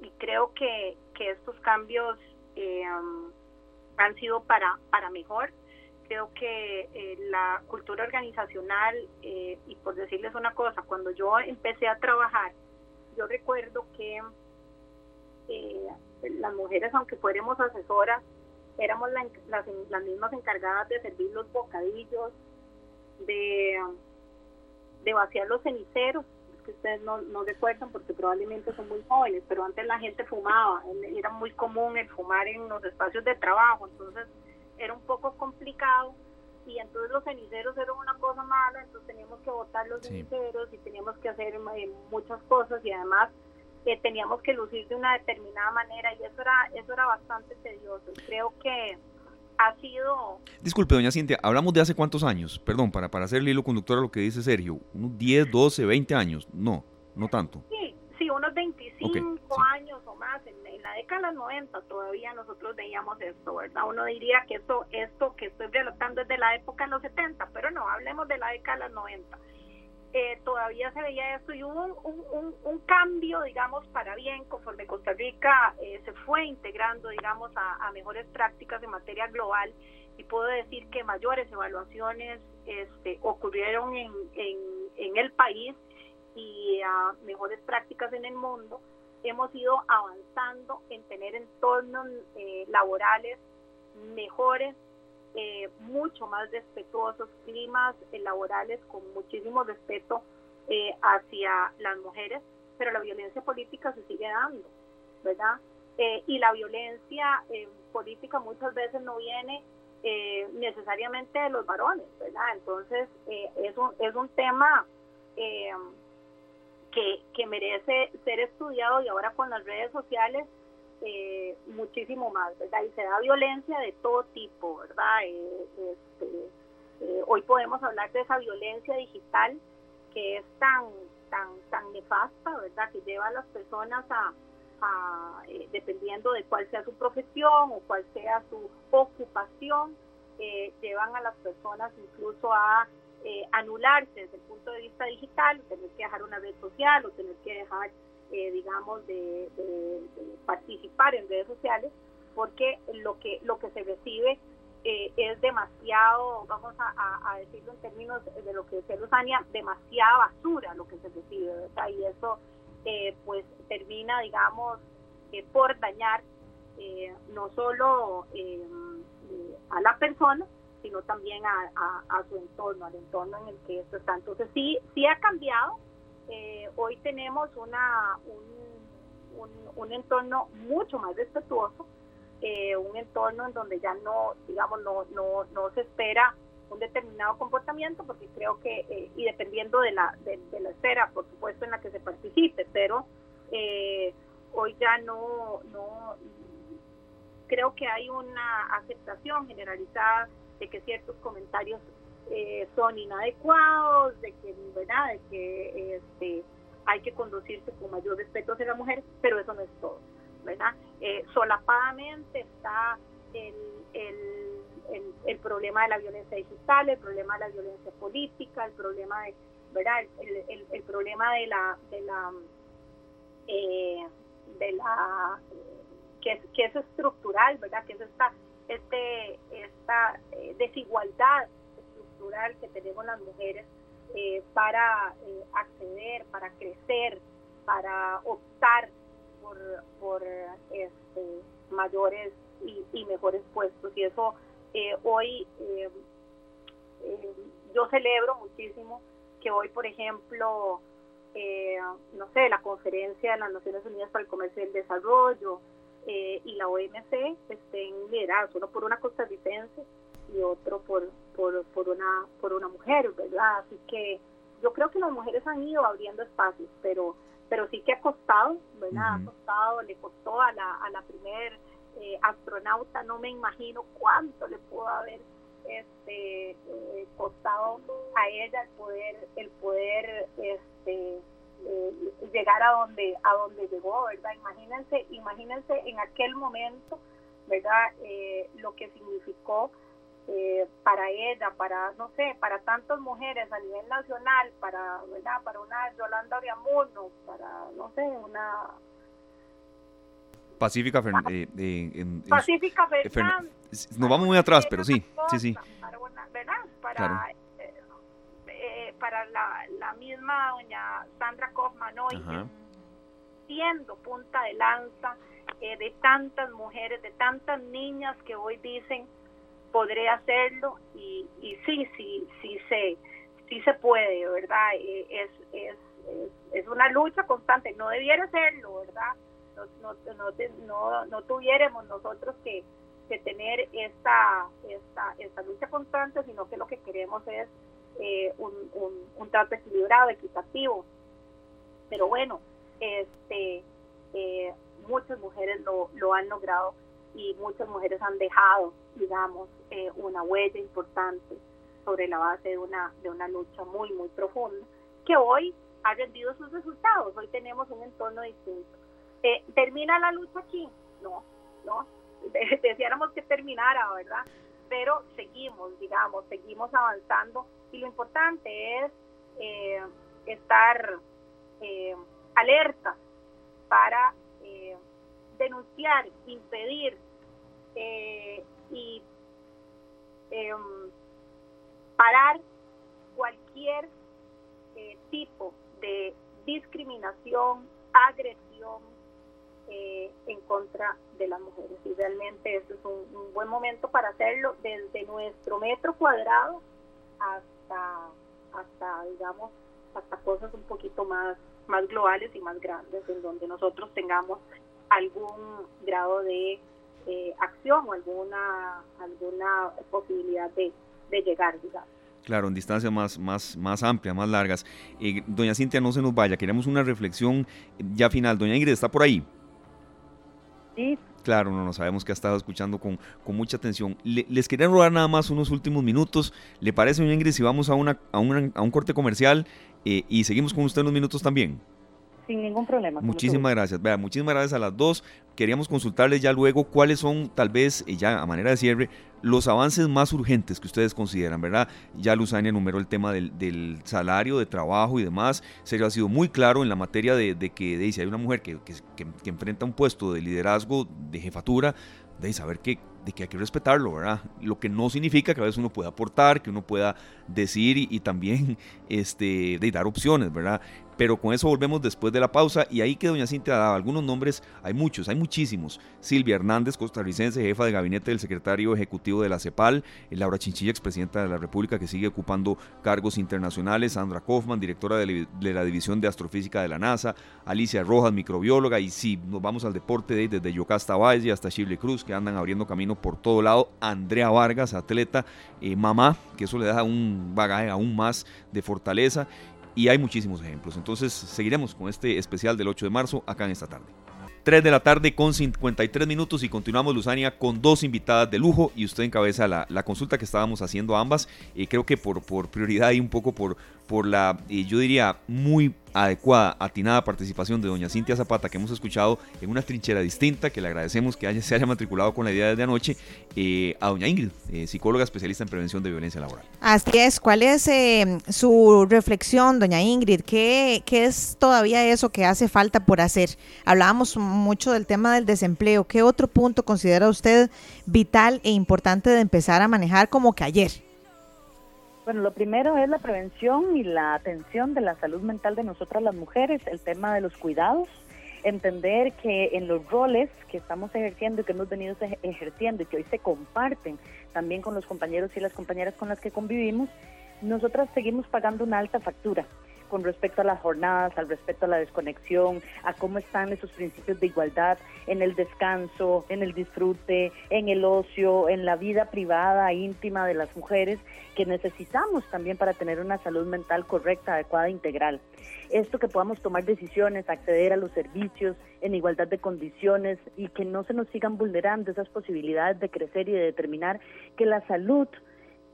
y creo que, estos cambios eh, han sido para, para mejor. Creo que eh, la cultura organizacional, y por decirles una cosa, cuando yo empecé a trabajar, yo recuerdo que las mujeres, aunque fuéramos asesoras, éramos las, las mismas encargadas de servir los bocadillos, de de vaciar los ceniceros, que ustedes no, no recuerdan porque probablemente son muy jóvenes, pero antes la gente fumaba, era muy común el fumar en los espacios de trabajo, entonces era un poco complicado y entonces los ceniceros eran una cosa mala, entonces teníamos que botar los ceniceros y teníamos que hacer eh, muchas cosas y además eh, teníamos que lucir de una determinada manera y eso era eso era bastante tedioso. Creo que ha sido... Disculpe, doña Cintia, hablamos de hace cuántos años, perdón, para, para hacer el hilo conductor a lo que dice Sergio, unos 10, 12, 20 años, no, no tanto. Sí, sí, unos 25 años o más, en, la década de los 90 todavía nosotros veíamos esto, ¿verdad? Uno diría que esto, esto que estoy relatando es de la época de los 70, pero no, hablemos de la década de los 90. Eh, todavía se veía esto y hubo un, un, cambio, digamos, para bien, conforme Costa Rica eh, se fue integrando, digamos, a, mejores prácticas en materia global. Y puedo decir que mayores evaluaciones este, ocurrieron en, en, el país y a mejores prácticas en el mundo, hemos ido avanzando en tener entornos eh, laborales mejores, eh, mucho más respetuosos, climas eh, laborales con muchísimo respeto eh, hacia las mujeres, pero la violencia política se sigue dando, ¿verdad? y la violencia política muchas veces no viene eh, necesariamente de los varones, ¿verdad? Entonces, eh, es, un, es un tema eh, que, que, merece ser estudiado y ahora con las redes sociales muchísimo más, ¿verdad? Y se da violencia de todo tipo, ¿verdad? Este, hoy podemos hablar de esa violencia digital que es tan, tan, tan nefasta, ¿verdad? Que lleva a las personas a, eh, dependiendo de cuál sea su profesión o cuál sea su ocupación, eh, llevan a las personas incluso a eh, anularse desde el punto de vista digital, tener que dejar una red social o tener que dejar, digamos, de, participar en redes sociales, porque lo que, lo que se recibe es demasiado, vamos a, decirlo en términos de lo que decía Luzania, demasiada basura lo que se recibe, ¿verdad? Y eso eh, pues termina, digamos, eh, por dañar eh, no solo a la persona, sino también a, su entorno, al entorno en el que esto está. Entonces sí, sí ha cambiado. Hoy tenemos una, un, un, entorno mucho más respetuoso, un entorno en donde ya no, digamos, no, no, no se espera un determinado comportamiento, porque creo que, eh, y dependiendo de la, de, la esfera, por supuesto, en la que se participe, pero eh, hoy ya no, no, creo que hay una aceptación generalizada de que ciertos comentarios eh, son inadecuados, de que, ¿verdad? De que este, hay que conducirse con mayor respeto hacia la mujer, pero eso no es todo, ¿verdad? solapadamente está el, el el, problema de la violencia digital, el problema de la violencia política, el problema de, ¿verdad? El, el, problema de la, de la, eh, de la, que que es estructural, ¿verdad? Que es esta, este, esta eh, desigualdad estructural que tenemos las mujeres eh, para acceder, para crecer, para optar por, este, mayores y, y, mejores puestos. Y eso eh, hoy eh, eh, yo celebro muchísimo que hoy, por ejemplo, no sé, la conferencia de las Naciones Unidas para el Comercio y el Desarrollo y la OMC estén liderados, uno por una costarricense y otro por, por, por, una, por una mujer, ¿verdad? Así que yo creo que las mujeres han ido abriendo espacios, pero pero sí que ha costado, ¿verdad? Ha costado, le costó a la, a la primer eh, astronauta, no me imagino cuánto le pudo haber este eh, costado a ella el poder el poder este eh, llegar a donde a donde llegó verdad imagínense imagínense en aquel momento verdad lo que significó para ella, para, no sé, para tantas mujeres a nivel nacional, para, ¿verdad? Para una Yolanda Oriamuno, para, no sé, una Pacífica, eh, Pacífica Nos vamos muy atrás, pero sí, sí, sí. Para, para, eh, eh, para la, la, misma doña Sandra Kaufman hoy, siendo punta de lanza de tantas mujeres, de tantas niñas que hoy dicen, podré hacerlo y, y sí, sí, sí se, sí se puede, ¿verdad? es, es, es una lucha constante, no debiera serlo, ¿verdad? no, no, no, tuviéramos nosotros que, tener esta, esta, esta lucha constante, sino que lo que queremos es eh, un, un, trato equilibrado, equitativo. Pero bueno, este, eh, muchas mujeres lo, lo han logrado y muchas mujeres han dejado, digamos, eh, una huella importante sobre la base de una, de una lucha muy, muy profunda, que hoy ha rendido sus resultados. Hoy tenemos un entorno distinto. Eh, ¿Termina la lucha aquí? No, no. [laughs] Deseáramos que terminara, ¿verdad? Pero seguimos, digamos, seguimos avanzando y lo importante es eh, estar eh, alerta para denunciar, impedir y em, parar cualquier tipo de discriminación, agresión, eh, en contra de las mujeres. Y realmente eso es un, buen momento para hacerlo desde nuestro metro cuadrado hasta, hasta digamos, hasta cosas un poquito más, más globales y más grandes, en donde nosotros tengamos algún grado de eh, acción o alguna, alguna posibilidad de, llegar, digamos. Claro, en distancias más, más, más amplias, más largas. Eh, doña Cintia, no se nos vaya, queremos una reflexión ya final. Doña Ingrid, ¿está por ahí? Sí. Claro, no, no sabemos que ha estado escuchando con, con mucha atención. les quería robar nada más unos últimos minutos. ¿Le parece, doña Ingrid, si vamos a, una, a, un, a un corte comercial eh, y seguimos con usted unos minutos también? Sin ningún problema. Muchísimas gracias. Vea, muchísimas gracias a las dos. Queríamos consultarles ya luego cuáles son, tal vez, ya a manera de cierre, los avances más urgentes que ustedes consideran, ¿verdad? Ya Luzania enumeró el tema del, salario, de trabajo y demás. Sergio ha sido muy claro en la materia de, que dice, hay una mujer que, que, enfrenta un puesto de liderazgo, de jefatura, de saber que de que hay que respetarlo, ¿verdad? Lo que no significa que a veces uno pueda aportar, que uno pueda decir y, también [laughs] este, de dar opciones, ¿verdad? Pero con eso volvemos después de la pausa y ahí que doña Cintia daba algunos nombres, hay muchos, hay muchísimos. Silvia Hernández, costarricense, jefa de gabinete del secretario ejecutivo de la CEPAL, Laura Chinchilla, expresidenta de la República que sigue ocupando cargos internacionales, Sandra Kaufman, directora de, la División de Astrofísica de la NASA, Alicia Rojas, microbióloga, y si nos vamos al deporte desde Yocasta Valle hasta Shirley Cruz, que andan abriendo camino por todo lado, Andrea Vargas, atleta, eh, mamá, que eso le da un bagaje aún más de fortaleza y hay muchísimos ejemplos. Entonces seguiremos con este especial del 8 de marzo acá en esta tarde. 3 de la tarde con 53 minutos y continuamos Luzania con dos invitadas de lujo y usted encabeza la, la consulta que estábamos haciendo ambas. y creo que por, por prioridad y un poco por, por la, eh, yo diría, muy adecuada, atinada participación de doña Cintia Zapata que hemos escuchado en una trinchera distinta, que le agradecemos que haya, se haya matriculado con la idea desde anoche, eh, a doña Ingrid, eh, psicóloga especialista en prevención de violencia laboral. Así es, ¿cuál es su reflexión, doña Ingrid? ¿Qué, ¿Qué es todavía eso que hace falta por hacer? Hablábamos mucho del tema del desempleo, ¿qué otro punto considera usted vital e importante de empezar a manejar como que ayer? Bueno, lo primero es la prevención y la atención de la salud mental de nosotras las mujeres, el tema de los cuidados, entender que en los roles que estamos ejerciendo y que hemos venido ejerciendo y que hoy se comparten también con los compañeros y las compañeras con las que convivimos, nosotras seguimos pagando una alta factura con respecto a las jornadas, al respecto a la desconexión, a cómo están esos principios de igualdad en el descanso, en el disfrute, en el ocio, en la vida privada, íntima de las mujeres que necesitamos también para tener una salud mental correcta, adecuada, integral. Esto que podamos tomar decisiones, acceder a los servicios en igualdad de condiciones y que no se nos sigan vulnerando esas posibilidades de crecer y de determinar que la salud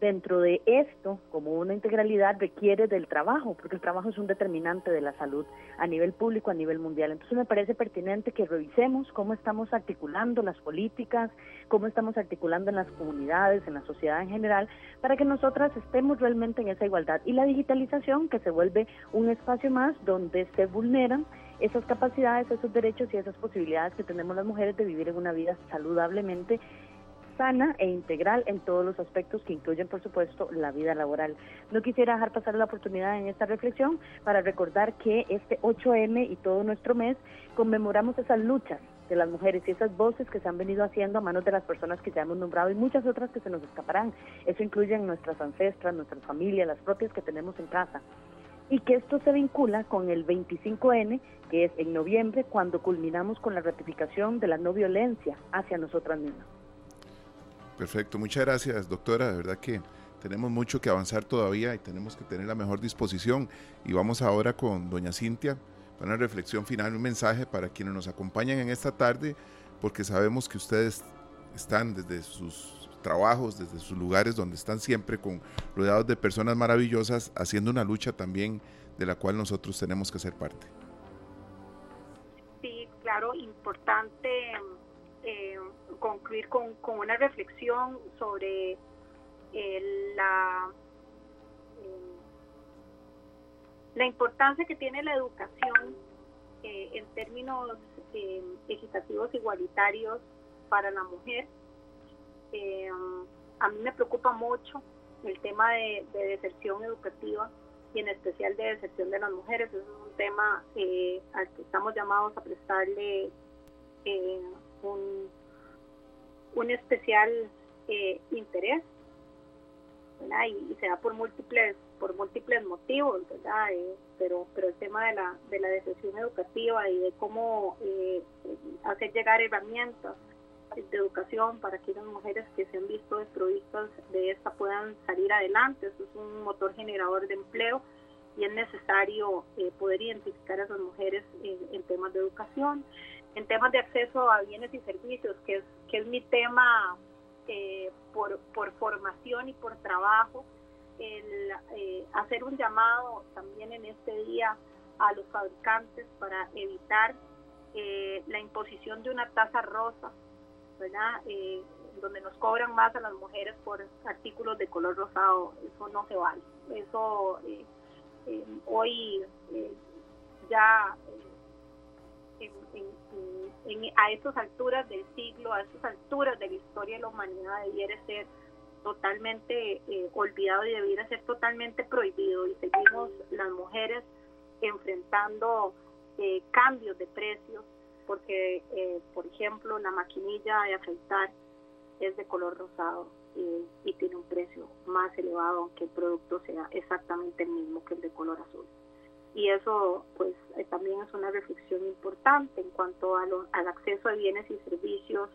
dentro de esto, como una integralidad, requiere del trabajo, porque el trabajo es un determinante de la salud a nivel público, a nivel mundial. Entonces me parece pertinente que revisemos cómo estamos articulando las políticas, cómo estamos articulando en las comunidades, en la sociedad en general, para que nosotras estemos realmente en esa igualdad. Y la digitalización, que se vuelve un espacio más donde se vulneran esas capacidades, esos derechos y esas posibilidades que tenemos las mujeres de vivir en una vida saludablemente sana e integral en todos los aspectos que incluyen, por supuesto, la vida laboral. No quisiera dejar pasar la oportunidad en esta reflexión para recordar que este 8M y todo nuestro mes conmemoramos esas luchas de las mujeres y esas voces que se han venido haciendo a manos de las personas que ya hemos nombrado y muchas otras que se nos escaparán. Eso incluye nuestras ancestras, nuestras familias, las propias que tenemos en casa. Y que esto se vincula con el 25N, que es en noviembre, cuando culminamos con la ratificación de la no violencia hacia nosotras mismas. Perfecto, muchas gracias doctora, de verdad que tenemos mucho que avanzar todavía y tenemos que tener la mejor disposición. Y vamos ahora con doña Cintia para una reflexión final, un mensaje para quienes nos acompañan en esta tarde, porque sabemos que ustedes están desde sus trabajos, desde sus lugares donde están siempre con rodeados de personas maravillosas, haciendo una lucha también de la cual nosotros tenemos que ser parte. Sí, claro, importante eh, concluir con, con, una reflexión sobre eh, la, eh, la importancia que tiene la educación eh, en términos equitativos igualitarios para la mujer. a mí me preocupa mucho el tema de, de, deserción educativa y en especial de deserción de las mujeres. es un tema al que estamos llamados a prestarle un, un especial eh, interés Y, se da por múltiples por múltiples motivos verdad eh, pero pero el tema de la de la educativa y de cómo eh, hacer llegar herramientas de educación para que las mujeres que se han visto desprovistas de esta puedan salir adelante. Eso es un motor generador de empleo y es necesario eh, poder identificar a esas mujeres en, temas de educación, en temas de acceso a bienes y servicios, que es, que es mi tema eh, por, por formación y por trabajo, el eh, hacer un llamado también en este día a los fabricantes para evitar la imposición de una tasa rosa, ¿verdad? donde nos cobran más a las mujeres por artículos de color rosado, eso no se vale. Eso eh, hoy eh, ya eh, a estas alturas del siglo, a estas alturas de la historia de la humanidad debiera ser totalmente olvidado y debiera ser totalmente prohibido y seguimos las mujeres enfrentando cambios de precios porque por ejemplo la maquinilla de afeitar es de color rosado y tiene un precio más elevado aunque el producto sea exactamente el mismo que el de color azul. Y eso pues eh, también es una reflexión importante en cuanto a al acceso a bienes y servicios,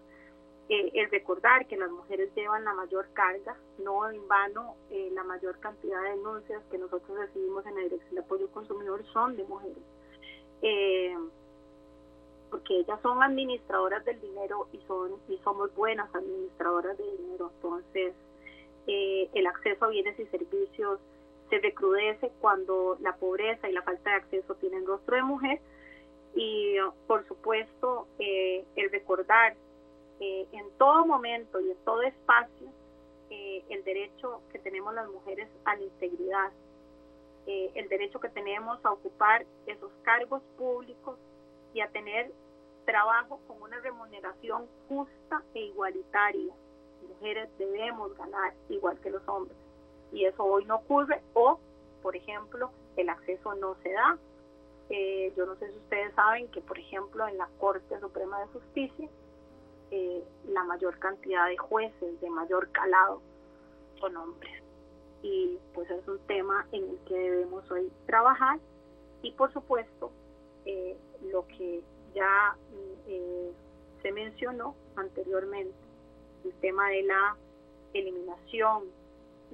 eh, el recordar que las mujeres llevan la mayor carga, no en vano eh, la mayor cantidad de denuncias que nosotros recibimos en la Dirección de Apoyo al Consumidor son de mujeres. Eh, porque ellas son administradoras del dinero y son y somos buenas administradoras del dinero entonces eh, el acceso a bienes y servicios se recrudece cuando la pobreza y la falta de acceso tienen rostro de mujer y por supuesto eh, el recordar eh, en todo momento y en todo espacio el derecho que tenemos las mujeres a la integridad el derecho que tenemos a ocupar esos cargos públicos y a tener trabajo con una remuneración justa e igualitaria. Mujeres debemos ganar igual que los hombres y eso hoy no ocurre o, por ejemplo, el acceso no se da. Eh, yo no sé si ustedes saben que, por ejemplo, en la Corte Suprema de Justicia, eh, la mayor cantidad de jueces de mayor calado son hombres. Y pues es un tema en el que debemos hoy trabajar y, por supuesto, eh, lo que ya eh, se mencionó anteriormente, el tema de la eliminación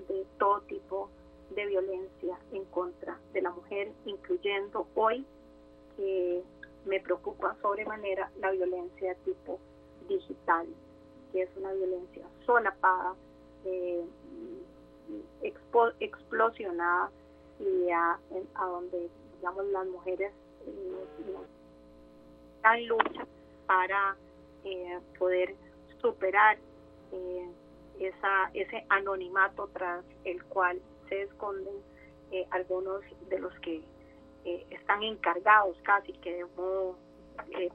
de todo tipo de violencia en contra de la mujer, incluyendo hoy que me preocupa sobremanera la violencia de tipo digital, que es una violencia solapada, eh, explosionada y a, a, donde digamos las mujeres eh, en lucha para eh, poder superar eh, esa, ese anonimato tras el cual se esconden eh, algunos de los que están encargados casi que de modo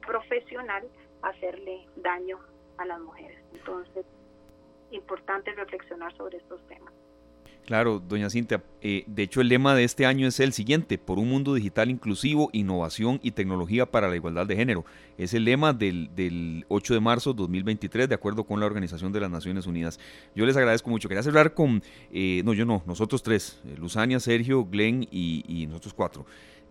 profesional hacerle daño a las mujeres. Entonces, importante reflexionar sobre estos temas. Claro, doña Cintia. Eh, de hecho, el lema de este año es el siguiente, por un mundo digital inclusivo, innovación y tecnología para la igualdad de género. Es el lema del, del 8 de marzo de 2023, de acuerdo con la Organización de las Naciones Unidas. Yo les agradezco mucho. Quería cerrar con, eh, no, yo no, nosotros tres, eh, Luzania, Sergio, Glenn y, y nosotros cuatro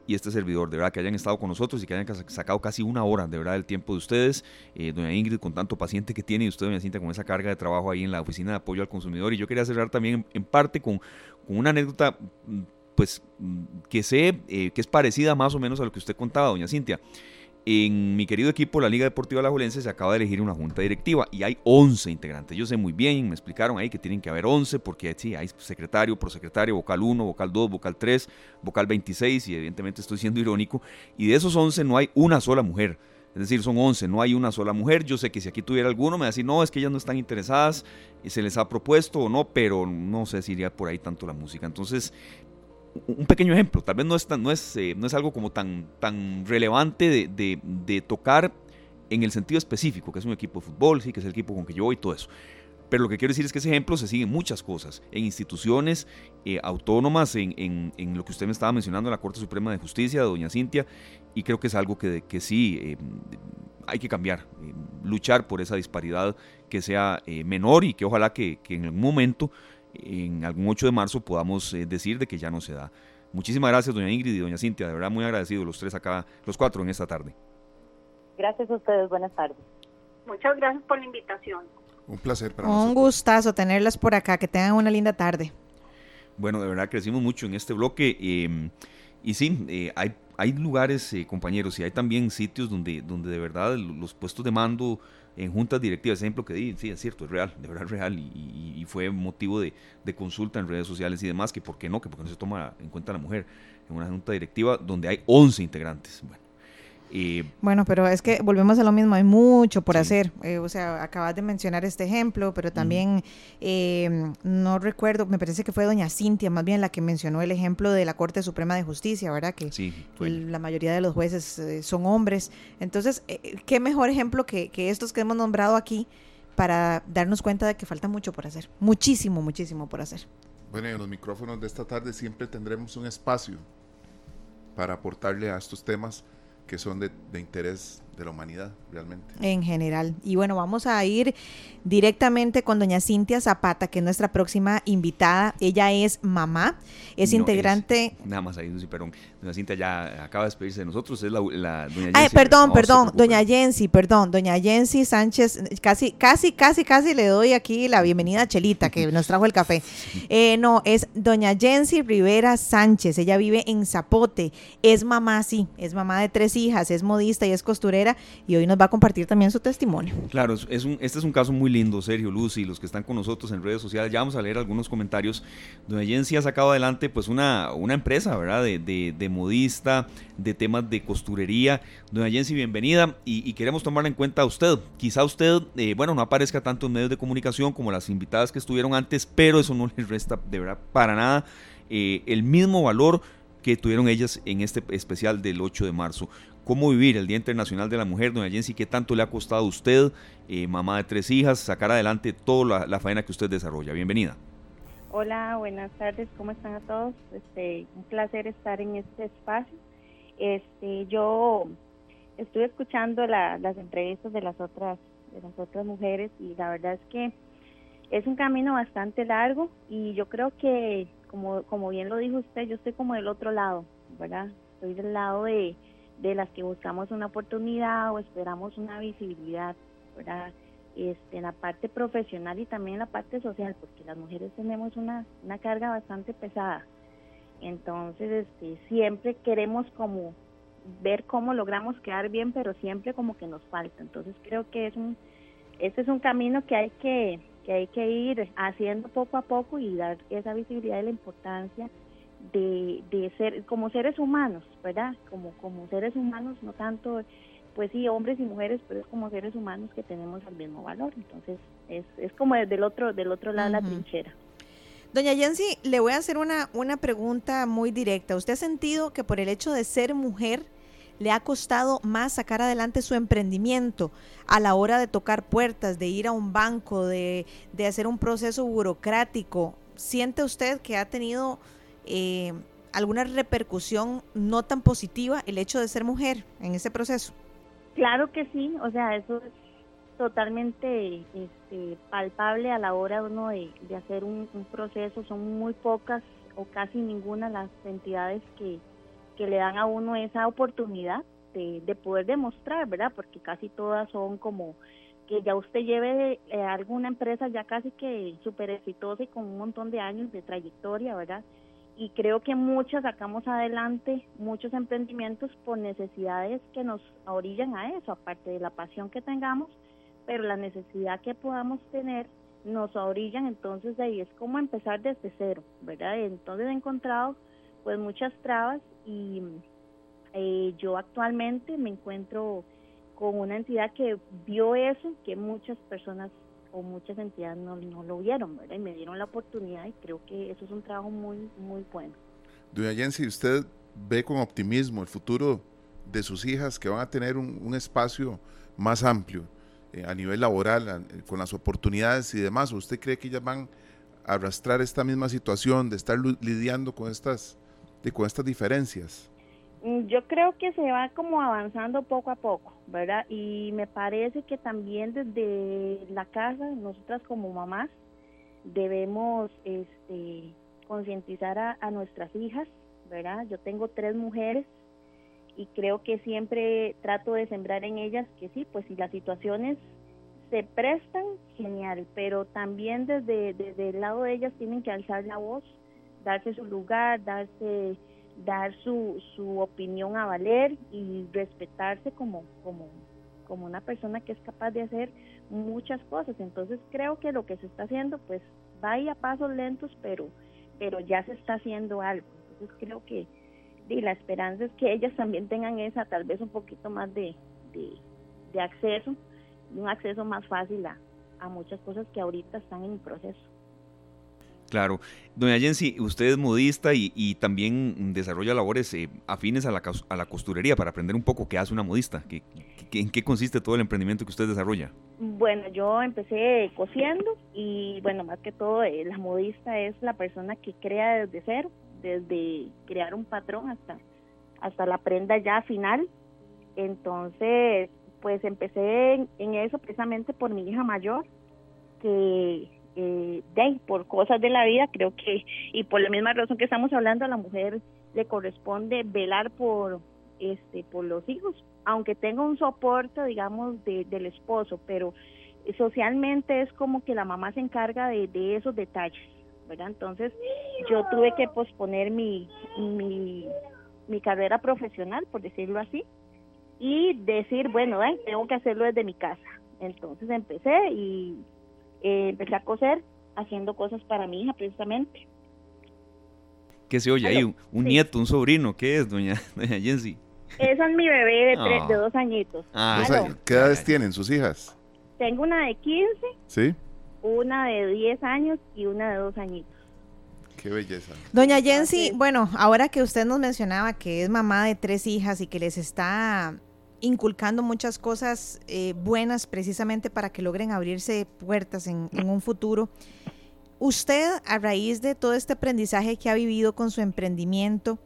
y este servidor. De verdad que hayan estado con nosotros y que hayan sacado casi una hora, de verdad, del tiempo de ustedes. Eh, doña Ingrid, con tanto paciente que tiene y usted, doña Cintia, con esa carga de trabajo ahí en la oficina de apoyo al consumidor. Y yo quería cerrar también en, parte con, con, una anécdota, mm, pues, mm, que sé eh, que es parecida más o menos a lo que usted contaba, doña Cintia. En mi querido equipo, la Liga Deportiva La Julense, se acaba de elegir una junta directiva y hay 11 integrantes. Yo sé muy bien, me explicaron ahí que tienen que haber 11 porque sí, hay secretario, prosecretario, vocal 1, vocal 2, vocal 3, vocal 26 y evidentemente estoy siendo [laughs] irónico. Y de esos 11 no hay una sola mujer. Es decir, son 11, no hay una sola mujer. Yo sé que si aquí tuviera alguno me va no, es que ellas no están interesadas, se les ha propuesto o no, pero no sé si iría por ahí tanto la música. Entonces, un pequeño ejemplo, tal vez no es, no es, eh, no es algo como tan, tan relevante de, de, tocar en el sentido específico, que es un equipo de fútbol, sí, que es el equipo con que yo voy y todo eso. Pero lo que quiero decir es que ese ejemplo se sigue en muchas cosas, en instituciones eh, autónomas, en, en, en, lo que usted me estaba mencionando en la Corte Suprema de Justicia, de doña Cintia, y creo que es algo que, que sí eh, hay que cambiar, luchar por esa disparidad que sea menor y que ojalá que, que en algún momento en algún 8 de marzo podamos eh, decir de que ya no se da. Muchísimas gracias, doña Ingrid y doña Cintia, de verdad muy agradecido los tres acá, los cuatro en esta tarde. Gracias a ustedes, buenas tardes. Muchas gracias por la invitación. Un placer para Un gustazo tenerlas por acá. Que tengan una linda tarde. Bueno, de verdad crecimos mucho en este bloque. Em, y sí, eh, hay, hay lugares, eh, compañeros, y hay también sitios donde, donde de verdad los puestos de mando en juntas directivas, ejemplo que di, sí, es cierto, es real, de verdad es real, y, fue motivo de, consulta en redes sociales y demás, que por qué no, que porque no se toma en cuenta la mujer en una junta directiva donde hay 11 integrantes. Bueno, bueno, pero es que volvemos a lo mismo, hay mucho por hacer. Eh, o sea, acabas de mencionar este ejemplo, pero también eh, no recuerdo, me parece que fue doña Cintia más bien la que mencionó el ejemplo de la Corte Suprema de Justicia, ¿verdad? Que la mayoría de los jueces eh, son hombres. Entonces, ¿qué mejor ejemplo que, que estos que hemos nombrado aquí para darnos cuenta de que falta mucho por hacer? Muchísimo, muchísimo por hacer. Bueno, en los micrófonos de esta tarde siempre tendremos un espacio para aportarle a estos temas que son de, de, interés de la humanidad realmente. En general. Y bueno, vamos a ir directamente con doña Cintia Zapata, que es nuestra próxima invitada. Ella es mamá, es integrante... nada más ahí, perdón. Doña Cintia ya acaba de despedirse de nosotros, es la, la doña Ay, perdón, perdón, doña Jensi, perdón, doña Jensi Sánchez, casi, casi, casi, casi le doy aquí la bienvenida a Chelita, que nos trajo el café. [laughs] Eh, no, es doña Jensi Rivera Sánchez, ella vive en Zapote, es mamá, sí, es mamá de tres hijas, es modista y es costurera y hoy nos va a compartir también su testimonio. Claro, este es un caso muy lindo, Sergio, Lucy, los que están con nosotros en redes sociales, ya vamos a leer algunos comentarios. Doña Jensi ha sacado adelante pues una, una empresa, ¿verdad? De, de, modista, de temas de costurería. Doña Jensi, bienvenida y, queremos tomarla en cuenta a usted. Quizá usted, eh, bueno, no aparezca tanto en medios de comunicación como las invitadas que estuvieron antes, pero eso no les resta de verdad para nada eh, el mismo valor que tuvieron ellas en este especial del 8 de marzo cómo vivir el Día Internacional de la Mujer. Doña Jensi, ¿qué tanto le ha costado a usted, eh, mamá de tres hijas, sacar adelante toda la, faena que usted desarrolla? Bienvenida. Hola, buenas tardes, ¿cómo están a todos? Este, un placer estar en este espacio. Este, yo estuve escuchando las entrevistas de las otras de las otras mujeres y la verdad es que es un camino bastante largo y yo creo que como como bien lo dijo usted, yo estoy como del otro lado, ¿verdad? Estoy del lado de de las que buscamos una oportunidad o esperamos una visibilidad, ¿verdad? Este, en la parte profesional y también en la parte social, porque las mujeres tenemos una, una carga bastante pesada. Entonces, este, siempre queremos como ver cómo logramos quedar bien, pero siempre como que nos falta. Entonces, creo que es un, este es un camino que hay que, que hay que ir haciendo poco a poco y dar esa visibilidad de la importancia de, de ser como seres humanos, ¿verdad? Como, como seres humanos, no tanto, pues sí, hombres y mujeres, pero es como seres humanos que tenemos el mismo valor. Entonces, es, es como desde el otro, del otro lado de la trinchera. Doña Yancy, le voy a hacer una, una pregunta muy directa. ¿Usted ha sentido que por el hecho de ser mujer le ha costado más sacar adelante su emprendimiento a la hora de tocar puertas, de ir a un banco, de, de hacer un proceso burocrático? ¿Siente usted que ha tenido eh, alguna repercusión no tan positiva el hecho de ser mujer en ese proceso? Claro que sí, o sea, eso es totalmente este, palpable a la hora uno de, hacer un, proceso, son muy pocas o casi ninguna las entidades que, que le dan a uno esa oportunidad de, de, poder demostrar, ¿verdad? Porque casi todas son como que ya usted lleve eh, alguna empresa ya casi que súper exitosa y con un montón de años de trayectoria, ¿verdad? Y creo que muchos sacamos adelante muchos emprendimientos por necesidades que nos orillan a eso, aparte de la pasión que tengamos, pero la necesidad que podamos tener nos orillan, entonces de ahí es como empezar desde cero, ¿verdad? Entonces he encontrado pues muchas trabas y eh, yo actualmente me encuentro con una entidad que vio eso, que muchas personas muchas entidades no, lo vieron. Y me dieron la oportunidad y creo que eso es un trabajo muy, muy bueno. Doña Jensi, ¿usted ve con optimismo el futuro de sus hijas que van a tener un, espacio más amplio eh, a nivel laboral, con las oportunidades y demás? ¿O usted cree que ellas van a arrastrar esta misma situación de estar lidiando con estas, con estas diferencias? Mm, yo creo que se va como avanzando poco a poco, ¿verdad? Y me parece que también desde la casa, nosotras como mamás, debemos este, concientizar a, a nuestras hijas, ¿verdad? Yo tengo tres mujeres y creo que siempre trato de sembrar en ellas que sí, pues si las situaciones se prestan, genial, pero también desde, desde el lado de ellas tienen que alzar la voz, darse su lugar, darse dar su, su opinión a valer y respetarse como, como, como una persona que es capaz de hacer muchas cosas. Entonces creo que lo que se está haciendo, pues vaya a pasos lentos, pero, pero ya se está haciendo algo. Entonces creo que y la esperanza es que ellas también tengan esa, tal vez un poquito más de, de, acceso, un acceso más fácil a, a muchas cosas que ahorita están en proceso. Claro. Doña Jensi, usted es modista y, también desarrolla labores eh, afines a la, a la, costurería para aprender un poco qué hace una modista. ¿Qué, en qué consiste todo el emprendimiento que usted desarrolla? Bueno, yo empecé cosiendo y bueno, más que todo, eh, la modista es la persona que crea desde cero, desde crear un patrón hasta, hasta la prenda ya final. Entonces, pues empecé en eso precisamente por mi hija mayor, que eh, de, por cosas de la vida, creo que, y por la misma razón que estamos hablando, a la mujer le corresponde velar por, este, por los hijos, aunque tenga un soporte, digamos, de, del esposo, pero socialmente es como que la mamá se encarga de, esos detalles, ¿verdad? Entonces, yo tuve que posponer mi, mi, mi carrera profesional, por decirlo así, y decir, bueno, tengo que hacerlo desde mi casa. Entonces empecé y eh, empecé a coser haciendo cosas para mi hija precisamente. ¿Qué se oye ahí? ¿Un, nieto, un sobrino? ¿Qué es, doña, [laughs] doña Jensi? Esa es mi bebé de, tres, de ah. dos añitos. Ah, ¿Qué edades tienen sus hijas? Tengo una de 15, ¿Sí? una de 10 años y una de dos añitos. Qué belleza. Doña Jensi, bueno, ahora que usted nos mencionaba que es mamá de tres hijas y que les está inculcando muchas cosas eh, buenas precisamente para que logren abrirse puertas en, en, un futuro. Usted, a raíz de todo este aprendizaje que ha vivido con su emprendimiento,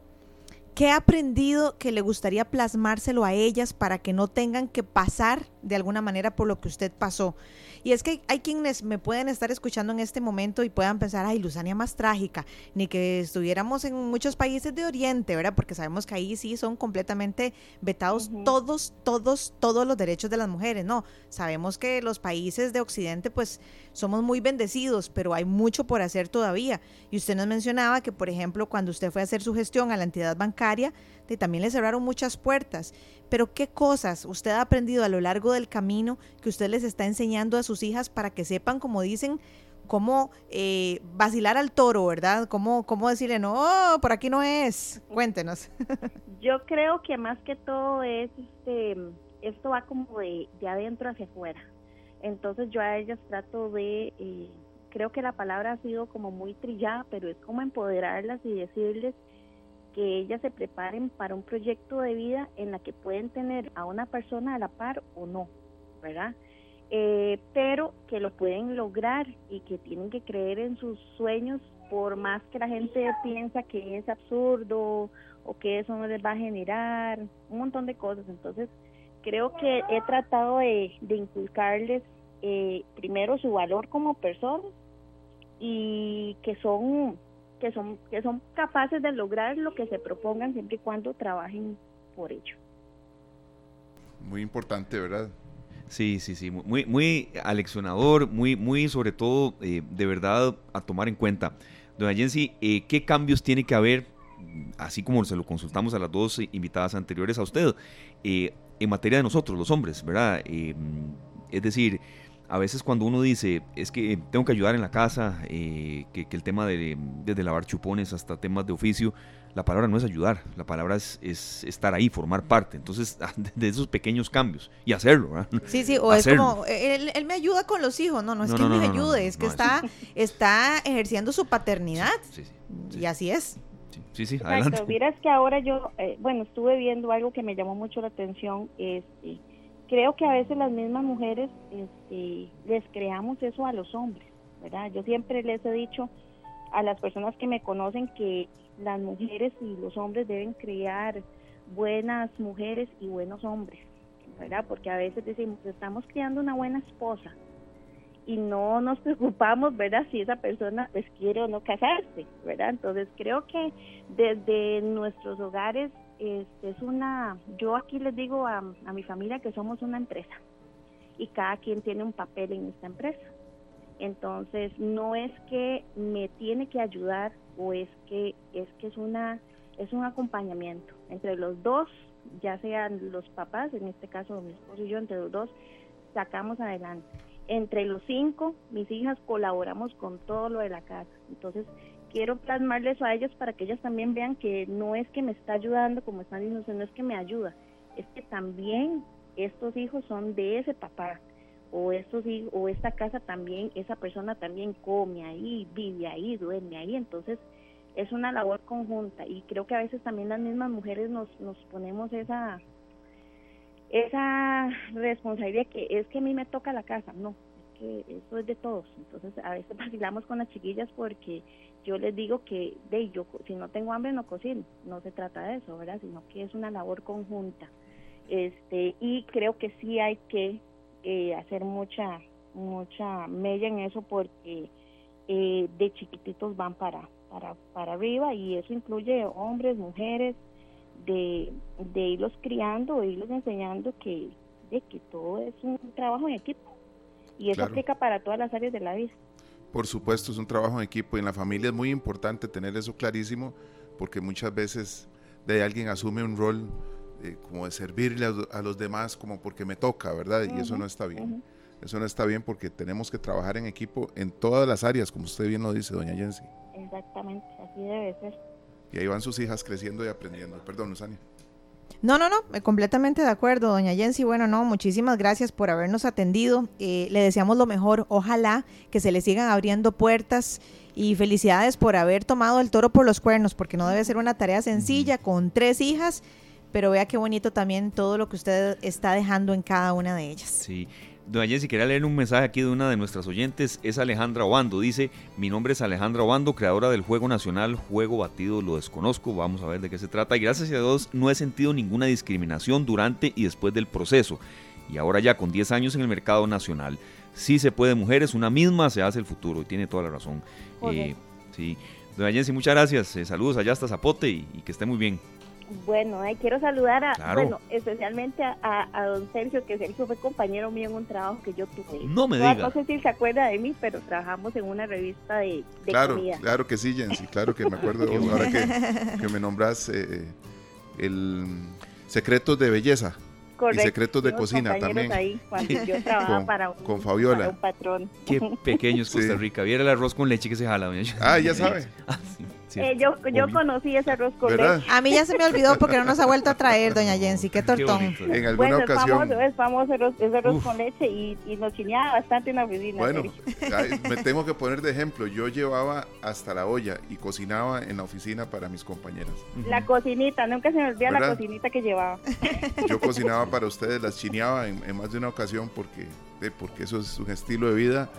¿qué ha aprendido que le gustaría plasmárselo a ellas para que no tengan que pasar de alguna manera por lo que usted pasó? Y es que hay quienes me pueden estar escuchando en este momento y puedan pensar, ay, Luzania más trágica, ni que estuviéramos en muchos países de Oriente, ¿verdad? Porque sabemos que ahí sí son completamente vetados todos, todos, todos los derechos de las mujeres, ¿no? Sabemos que los países de Occidente, pues, somos muy bendecidos, pero hay mucho por hacer todavía. Y usted nos mencionaba que, por ejemplo, cuando usted fue a hacer su gestión a la entidad bancaria, también le cerraron muchas puertas. Pero ¿qué cosas usted ha aprendido a lo largo del camino que usted les está enseñando a sus hijas para que sepan, como dicen, cómo eh, vacilar al toro, ¿verdad? ¿Cómo, cómo decirle, no, por aquí no es? Cuéntenos. [laughs] Yo creo que más que todo es, este, esto va como de, de adentro hacia afuera. Entonces yo a ellas trato de, eh, creo que la palabra ha sido como muy trillada, pero es como empoderarlas y decirles que ellas se preparen para un proyecto de vida en la que pueden tener a una persona a la par o no, ¿verdad? Eh, pero que lo pueden lograr y que tienen que creer en sus sueños por más que la gente piensa que es absurdo o que eso no les va a generar un montón de cosas. Entonces, creo que he tratado de, inculcarles eh, primero su valor como persona y que son que son, que son capaces de lograr lo que se propongan siempre y cuando trabajen por ello. Muy importante, ¿verdad? Sí, sí, sí, muy, muy aleccionador, muy, muy sobre todo eh, de verdad a tomar en cuenta. Doña Jensi, eh, ¿qué cambios tiene que haber, así como se lo consultamos a las dos invitadas anteriores a usted, eh, en materia de nosotros, los hombres, ¿verdad? es decir, a veces cuando uno dice, es que tengo que ayudar en la casa, eh, que, el tema de desde lavar chupones hasta temas de oficio, la palabra no es ayudar, la palabra es, estar ahí, formar parte. Entonces, [laughs] de esos pequeños cambios y hacerlo, ¿verdad? Sí, sí, o es como, él, me ayuda con los hijos, no, no es que me ayude, es que está, está ejerciendo su paternidad. Sí, sí, y así es. Sí, sí, adelante. Exacto, que ahora yo, eh, bueno, estuve viendo algo que me llamó mucho la atención, este creo que a veces las mismas mujeres este, les creamos eso a los hombres, ¿verdad? Yo siempre les he dicho a las personas que me conocen que las mujeres y los hombres deben crear buenas mujeres y buenos hombres, ¿verdad? Porque a veces decimos, estamos criando una buena esposa y no nos preocupamos, ¿verdad? Si esa persona pues quiere o no casarse, ¿verdad? Entonces creo que desde nuestros hogares este, es una, yo aquí les digo a, mi familia que somos una empresa y cada quien tiene un papel en esta empresa. Entonces, no es que me tiene que ayudar o es que es que es una es un acompañamiento entre los dos, ya sean los papás, en este caso mi esposo y yo, entre los dos sacamos adelante. Entre los cinco, mis hijas colaboramos con todo lo de la casa. Entonces, quiero plasmarles a ellas para que ellas también vean que no es que me está ayudando, como están diciendo, no es que me ayuda, es que también estos hijos son de ese papá o estos o esta casa también esa persona también come ahí vive ahí duerme ahí entonces es una labor conjunta y creo que a veces también las mismas mujeres nos nos ponemos esa esa responsabilidad que es que a mí me toca la casa no es que eso es de todos. Entonces a veces [laughs] vacilamos con las chiquillas porque yo les digo que de yo si no tengo hambre no cocino no se trata de eso verdad sino que es una labor conjunta. Este y creo que sí hay que eh, hacer mucha mucha mella en eso porque eh, de chiquititos van para, para para arriba y eso incluye hombres mujeres de, de irlos criando irlos enseñando que de que todo es un trabajo en equipo y eso aplica para todas las áreas de la vida por supuesto es un trabajo en equipo y en la familia es muy importante tener eso clarísimo porque muchas veces de alguien asume un rol eh, como de servirle a, los demás como porque me toca, ¿verdad? y eso no está bien. Eso no está bien porque tenemos que trabajar en equipo en todas las áreas, como usted bien lo dice, doña Jensi. Exactamente, así debe ser. Y ahí van sus hijas creciendo y aprendiendo. Perdón, Usania. No, no, no, eh, completamente de acuerdo, doña Jensi. Bueno, no, muchísimas gracias por habernos atendido. Eh, le deseamos lo mejor. Ojalá que se le sigan abriendo puertas y felicidades por haber tomado el toro por los cuernos, porque no debe ser una tarea sencilla con tres hijas pero vea qué bonito también todo lo que usted está dejando en cada una de ellas. Sí. Doña Jessy, quería leer un mensaje aquí de una de nuestras oyentes, es Alejandra Obando, dice, mi nombre es Alejandra Obando, creadora del Juego Nacional, Juego Batido, lo desconozco, vamos a ver de qué se trata, y gracias a Dios no he sentido ninguna discriminación durante y después del proceso, y ahora ya con 10 años en el mercado nacional, sí se puede mujeres, una misma se hace el futuro, y tiene toda la razón. Eh, sí. Doña Jessy, muchas gracias, eh, saludos allá hasta Zapote y que esté muy bien. Bueno, quiero saludar a, bueno, especialmente a, don Sergio, que Sergio fue compañero mío en un trabajo que yo tuve. No me diga. No sé si se acuerda de mí, pero trabajamos en una revista de, claro, Claro que sí, Jensi, claro que me acuerdo. [laughs] ahora que, me nombras eh, el Secretos de Belleza. Y secretos de cocina también. Ahí, yo [laughs] trabajaba para, un, con Fabiola. patrón. Qué pequeño es [laughs] Costa Rica. Viera el arroz con leche que se jala, doña. Ah, ya sabe. ah, sí. Eh, yo yo conocí ese arroz con leche. A mí ya se me olvidó porque no nos ha vuelto a traer, doña Jensi. Qué tortón. en alguna ocasión. Es famoso, ese arroz con leche y, y, nos chineaba bastante en la oficina. Bueno, [laughs] me tengo que poner de ejemplo. Yo llevaba hasta la olla y cocinaba en la oficina para mis compañeras. La cocinita, nunca se me olvida la cocinita que llevaba. [laughs] Yo cocinaba para ustedes, las chineaba en, más de una ocasión porque, porque eso es un estilo de vida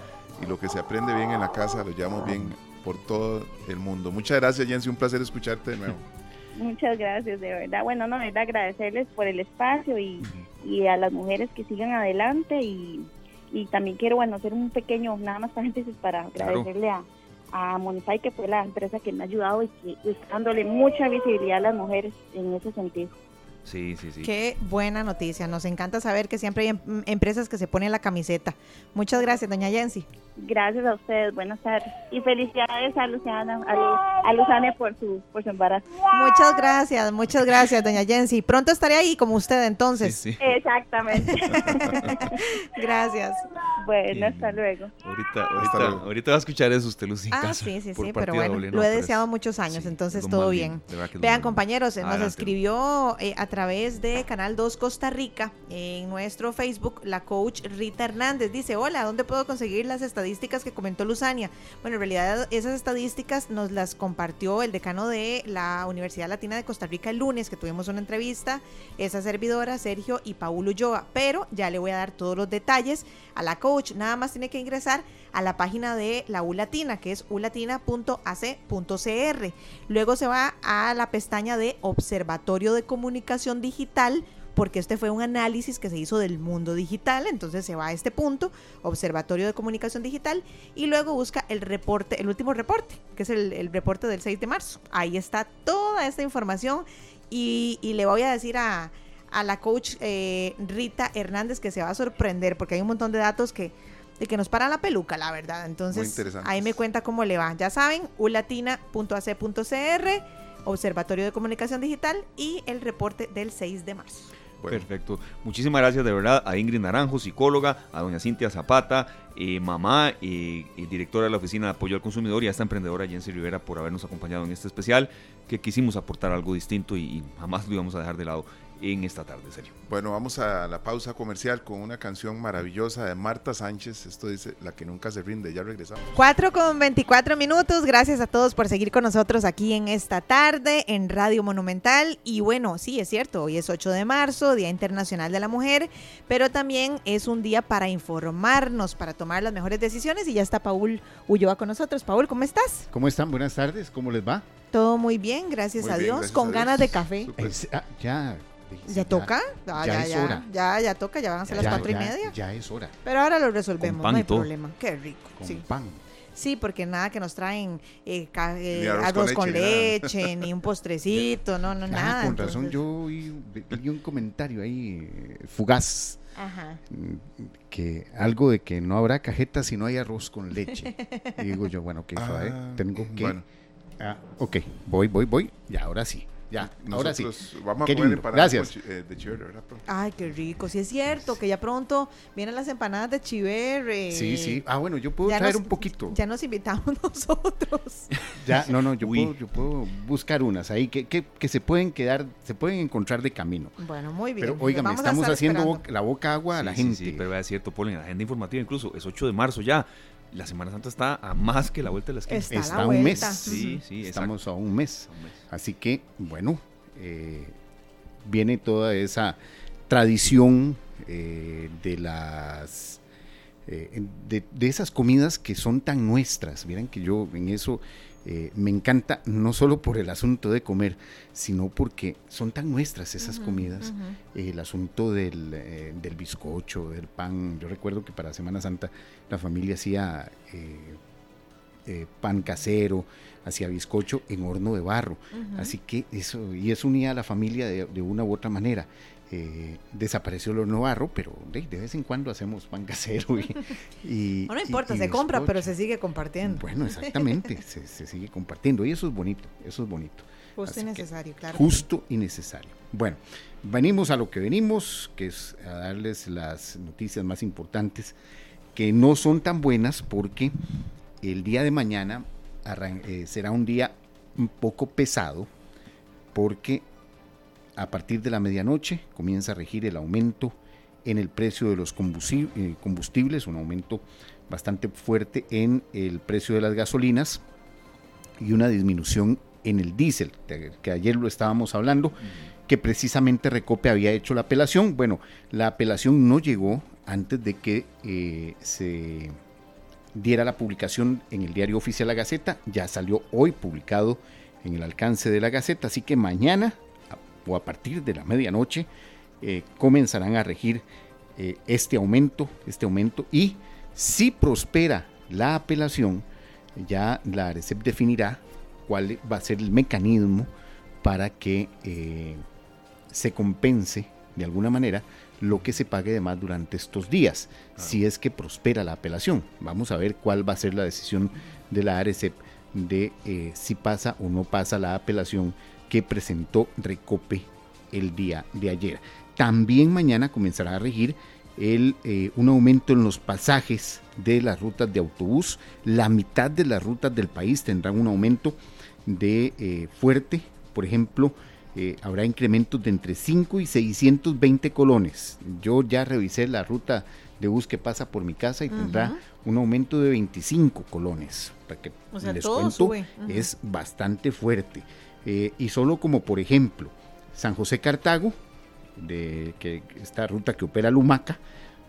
y lo que se aprende bien en la casa lo llevamos bien por todo el mundo. Muchas gracias, Jensi, un placer escucharte de nuevo. [laughs] Muchas gracias, de verdad. Bueno, no, de verdad agradecerles por el espacio y, y a las mujeres que sigan adelante y, y, también quiero, bueno, hacer un pequeño, nada más paréntesis para agradecerle a, a Monify, que fue la empresa que me ha ayudado y que está dándole mucha visibilidad a las mujeres en ese sentido. Sí, sí, sí. Qué buena noticia. Nos encanta saber que siempre hay em, empresas que se ponen la camiseta. Muchas gracias, doña Jensi. Gracias a ustedes, buenas tardes. Y felicidades a Luciana, a, Luzania por su, por su embarazo. Muchas gracias, muchas gracias, doña Jensi. Pronto estaré ahí como usted entonces. Exactamente. [laughs] gracias. Bueno, hasta luego. Ahorita, ahorita, ahorita va a escuchar eso usted, Lucy. Ah, sí, sí, sí, pero bueno, lo he deseado muchos años, entonces todo bien. Vean, compañeros, nos escribió eh, a través de Canal 2 Costa Rica en nuestro Facebook la coach Rita Hernández. Dice, hola, ¿dónde puedo conseguir las estadísticas? que comentó Luzania. Bueno, en realidad esas estadísticas nos las compartió el decano de la Universidad Latina de Costa Rica el lunes, que tuvimos una entrevista, esa servidora, Sergio y Paulo Ulloa. Pero ya le voy a dar todos los detalles a la coach. Nada más tiene que ingresar a la página de la U Latina, que es ulatina.ac.cr. Luego se va a la pestaña de Observatorio de Comunicación Digital porque este fue un análisis que se hizo del mundo digital, entonces se va a este punto, Observatorio de Comunicación Digital, y luego busca el reporte, el último reporte, que es el, reporte del 6 de marzo. Ahí está toda esta información y, le voy a decir a, a la coach eh, Rita Hernández, que se va a sorprender porque hay un montón de datos que, de que nos paran la peluca, la verdad. Entonces, ahí me cuenta cómo le va. Ya saben, ulatina.ac.cr, Observatorio de Comunicación Digital y el reporte del 6 de marzo. Perfecto. Muchísimas gracias de verdad a Ingrid Naranjo, psicóloga, a doña Cintia Zapata, eh, mamá y, directora de la Oficina de Apoyo al Consumidor y a esta emprendedora Jensi Rivera por habernos acompañado en este especial, que quisimos aportar algo distinto y, y jamás lo íbamos a dejar de lado en esta tarde, serio. Bueno, vamos a la pausa comercial con una canción maravillosa de Marta Sánchez. Esto dice La que nunca se rinde. Ya regresamos. 4 con 24 minutos. Gracias a todos por seguir con nosotros aquí en esta tarde en Radio Monumental. Y bueno, sí, es cierto, hoy es 8 de marzo, Día Internacional de la Mujer, pero también es un día para informarnos, para tomar las mejores decisiones. Y ya está Paul Ulloa con nosotros. Paul, ¿cómo estás? ¿Cómo están? Buenas tardes. ¿Cómo les va? Todo muy bien, gracias a Dios. con ganas de café. Ah, ya, ¿Ya toca? Ah, ya, ya, ya, ya, ya, toca, ya van a ser las cuatro y media. Ya es hora. Pero ahora lo resolvemos, no hay problema. Qué rico. Con sí. pan. Sí, porque nada que nos traen eh, eh, arroz, con leche, [laughs] ni un postrecito, no, no, nada. Con razón, yo vi, un comentario ahí eh, fugaz. Ajá. Mm, que algo de que no habrá cajeta si no hay arroz con leche. y digo yo, bueno, que ah, tengo que. Bueno. Ah, ok, voy, voy, voy. Y ahora sí. Ya, ahora sí. Vamos a comer Gracias. Eh, de chiver, ¿verdad? Ay, qué rico. Sí, es cierto que ya pronto vienen las empanadas de chiver. Eh, sí, sí. Ah, bueno, yo puedo traer un poquito. Ya nos invitamos [laughs] nosotros. [laughs] Ya, no, no, yo, puedo, yo puedo buscar unas ahí que, que, que, se pueden quedar, se pueden encontrar de camino. Bueno, muy bien. Pero oigan, estamos haciendo la boca agua a la gente. Sí, pero es cierto, Paul, en la agenda informativa incluso es 8 de marzo ya la Semana Santa está a más que la vuelta de la esquina. Está, a un mes. Sí, sí, Estamos a un mes. Así que, bueno, eh, viene toda esa tradición eh, de las eh, de, esas comidas que son tan nuestras. Miren que yo en eso me encanta, no solo por el asunto de comer, sino porque son tan nuestras esas comidas. el asunto del, del, bizcocho, del pan. Yo recuerdo que para Semana Santa la familia hacía pan casero, hacia bizcocho en horno de barro. Así que eso, y eso unía a la familia de, una u otra manera. Eh, desapareció de barro, pero de, vez en cuando hacemos pan casero. Y, [laughs] no, importa, se compra, pero se sigue compartiendo. Bueno, exactamente, [laughs] se, sigue compartiendo y eso es bonito, eso es bonito. Justo y necesario, claro. Justo y necesario. Bueno, venimos a lo que venimos, que es a darles las noticias más importantes, que no son tan buenas porque el día de mañana eh, será un día un poco pesado porque a partir de la medianoche comienza a regir el aumento en el precio de los eh, combustibles, un aumento bastante fuerte en el precio de las gasolinas y una disminución en el diésel, que ayer lo estábamos hablando, que precisamente Recope había hecho la apelación. Bueno, la apelación no llegó antes de que eh, se diera la publicación en el diario oficial La Gaceta, ya salió hoy publicado en el alcance de la Gaceta, así que mañana o a partir de la medianoche eh, comenzarán a regir eh, este aumento, este aumento y si prospera la apelación, ya la ARECEP definirá cuál va a ser el mecanismo para que eh, se compense de alguna manera lo que se pague de más durante estos días, si es que prospera la apelación. Vamos a ver cuál va a ser la decisión de la ARECEP de eh, si pasa o no pasa la apelación que presentó Recope el día de ayer. También mañana comenzará a regir el, eh, un aumento en los pasajes de las rutas de autobús. La mitad de las rutas del país tendrán un aumento de eh, fuerte. Por ejemplo, eh, habrá incrementos de entre 5 y 620 colones. Yo ya revisé la ruta de bus que pasa por mi casa y tendrá un aumento de 25 colones. Para que les cuento, es bastante fuerte. Eh, y solo como por ejemplo, San José Cartago, de que esta ruta que opera Lumaca,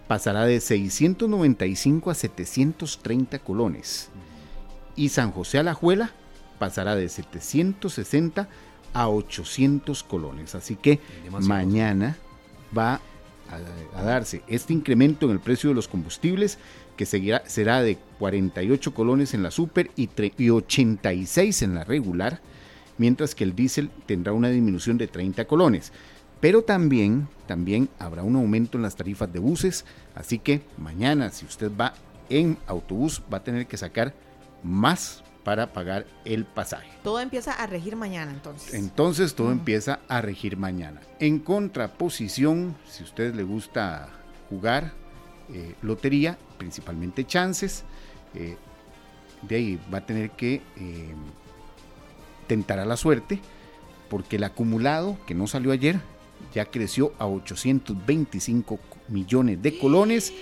pasará de 695 a 730 colones. Y San José Alajuela pasará de 760 a 800 colones. Así que mañana va a, darse este incremento en el precio de los combustibles que seguirá, será de 48 colones en la super y, y 86 en la regular, mientras que el diésel tendrá una disminución de 30 colones. Pero también, también habrá un aumento en las tarifas de buses, así que mañana si usted va en autobús va a tener que sacar más para pagar el pasaje. Todo empieza a regir mañana entonces. Entonces todo empieza a regir mañana. En contraposición, si a usted le gusta jugar eh, lotería, principalmente chances, eh, de ahí va a tener que eh, tentar a la suerte, porque el acumulado que no salió ayer ya creció a 825 millones de colones.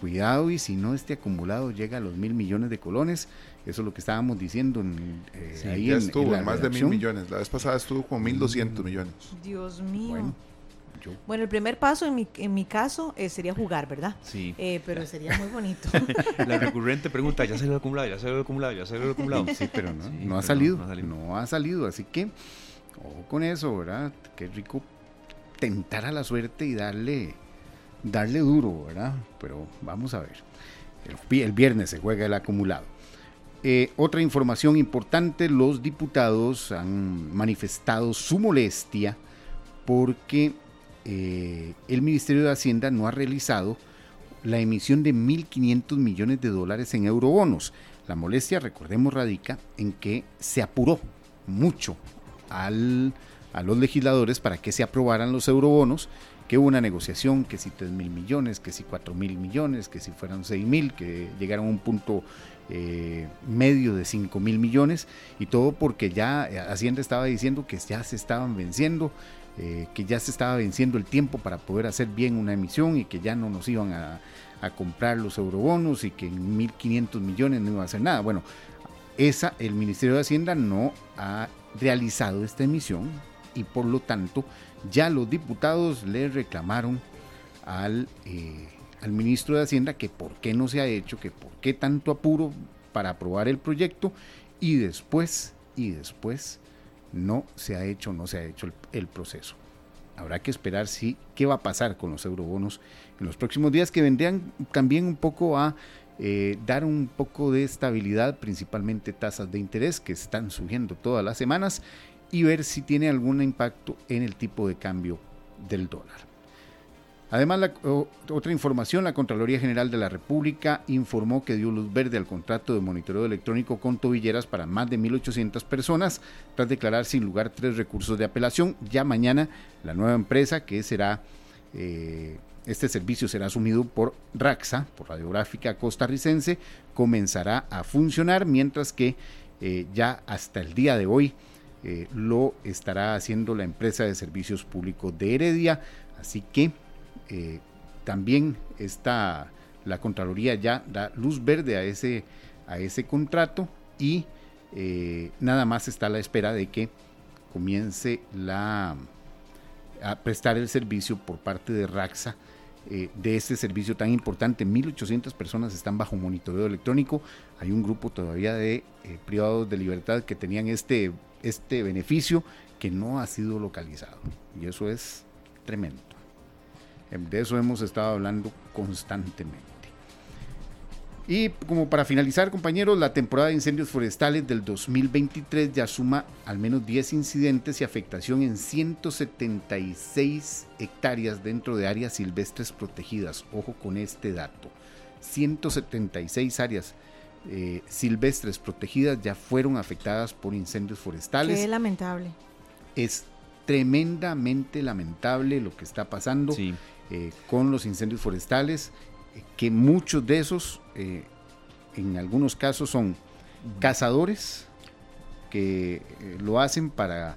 Cuidado y si no este acumulado llega a los mil millones de colones, eso es lo que estábamos diciendo en, eh, ahí ya estuvo en, más de mil millones. La vez pasada estuvo con mil doscientos millones. Dios mío. Bueno, el primer paso en mi, en mi caso eh, sería jugar, ¿verdad? Sí. Eh, pero sería muy bonito. [laughs] La recurrente pregunta, ¿ya salió el acumulado? ¿Ya salió el acumulado? ¿Ya salió el acumulado? Sí, pero no, no, ha salido, no, ha salido, no ha salido. Así que, ojo con eso, ¿verdad? Qué rico tentar a la suerte y darle, darle duro, ¿verdad? Pero vamos a ver. El, el viernes se juega el acumulado. Eh, otra información importante, los diputados han manifestado su molestia porque eh, el Ministerio de Hacienda no ha realizado la emisión de 1.500 millones de dólares en eurobonos. La molestia, recordemos, radica en que se apuró mucho a los legisladores para que se aprobaran los eurobonos, que hubo una negociación, que si 3 mil millones, que si 4 mil millones, que si fueran 6 mil, que llegaron a un punto eh, medio de 5 mil millones y todo porque ya eh, Hacienda estaba diciendo que ya se estaban venciendo, eh, que ya se estaba venciendo el tiempo para poder hacer bien una emisión y que ya no nos iban a, comprar los eurobonos y que en 1.500 millones no iba a hacer nada. Bueno, esa, el Ministerio de Hacienda no ha realizado esta emisión y por lo tanto ya los diputados le reclamaron al al ministro de Hacienda que por qué no se ha hecho, que por qué tanto apuro para aprobar el proyecto y después, y después no se ha hecho, no se ha hecho el, proceso. Habrá que esperar si qué va a pasar con los eurobonos en los próximos días que vendrían también un poco a eh, dar un poco de estabilidad, principalmente tasas de interés que están subiendo todas las semanas y ver si tiene algún impacto en el tipo de cambio del dólar. Además, otra información, la Contraloría General de la República informó que dio luz verde al contrato de monitoreo electrónico con tobilleras para más de 1.800 personas, tras declarar sin lugar tres recursos de apelación. Ya mañana la nueva empresa, que será, eh, este servicio será asumido por RAXA, por Radiográfica Costarricense, comenzará a funcionar, mientras que eh, ya hasta el día de hoy eh, lo estará haciendo la empresa de servicios públicos de Heredia. Así que eh, también está la Contraloría ya da luz verde a ese, a ese contrato y eh, nada más está a la espera de que comience la, a prestar el servicio por parte de Raxa eh, de este servicio tan importante. 1.800 personas están bajo monitoreo electrónico. Hay un grupo todavía de privados de libertad que tenían este, este beneficio que no ha sido localizado. Y eso es tremendo. De eso hemos estado hablando constantemente. Y como para finalizar, compañeros, la temporada de incendios forestales del 2023 ya suma al menos 10 incidentes y afectación en 176 hectáreas dentro de áreas silvestres protegidas. Ojo con este dato. 176 áreas eh, silvestres protegidas ya fueron afectadas por incendios forestales. Qué lamentable. Es tremendamente lamentable lo que está pasando. Sí. Eh, con los incendios forestales, eh, que muchos de esos, eh, en algunos casos, son cazadores que lo hacen para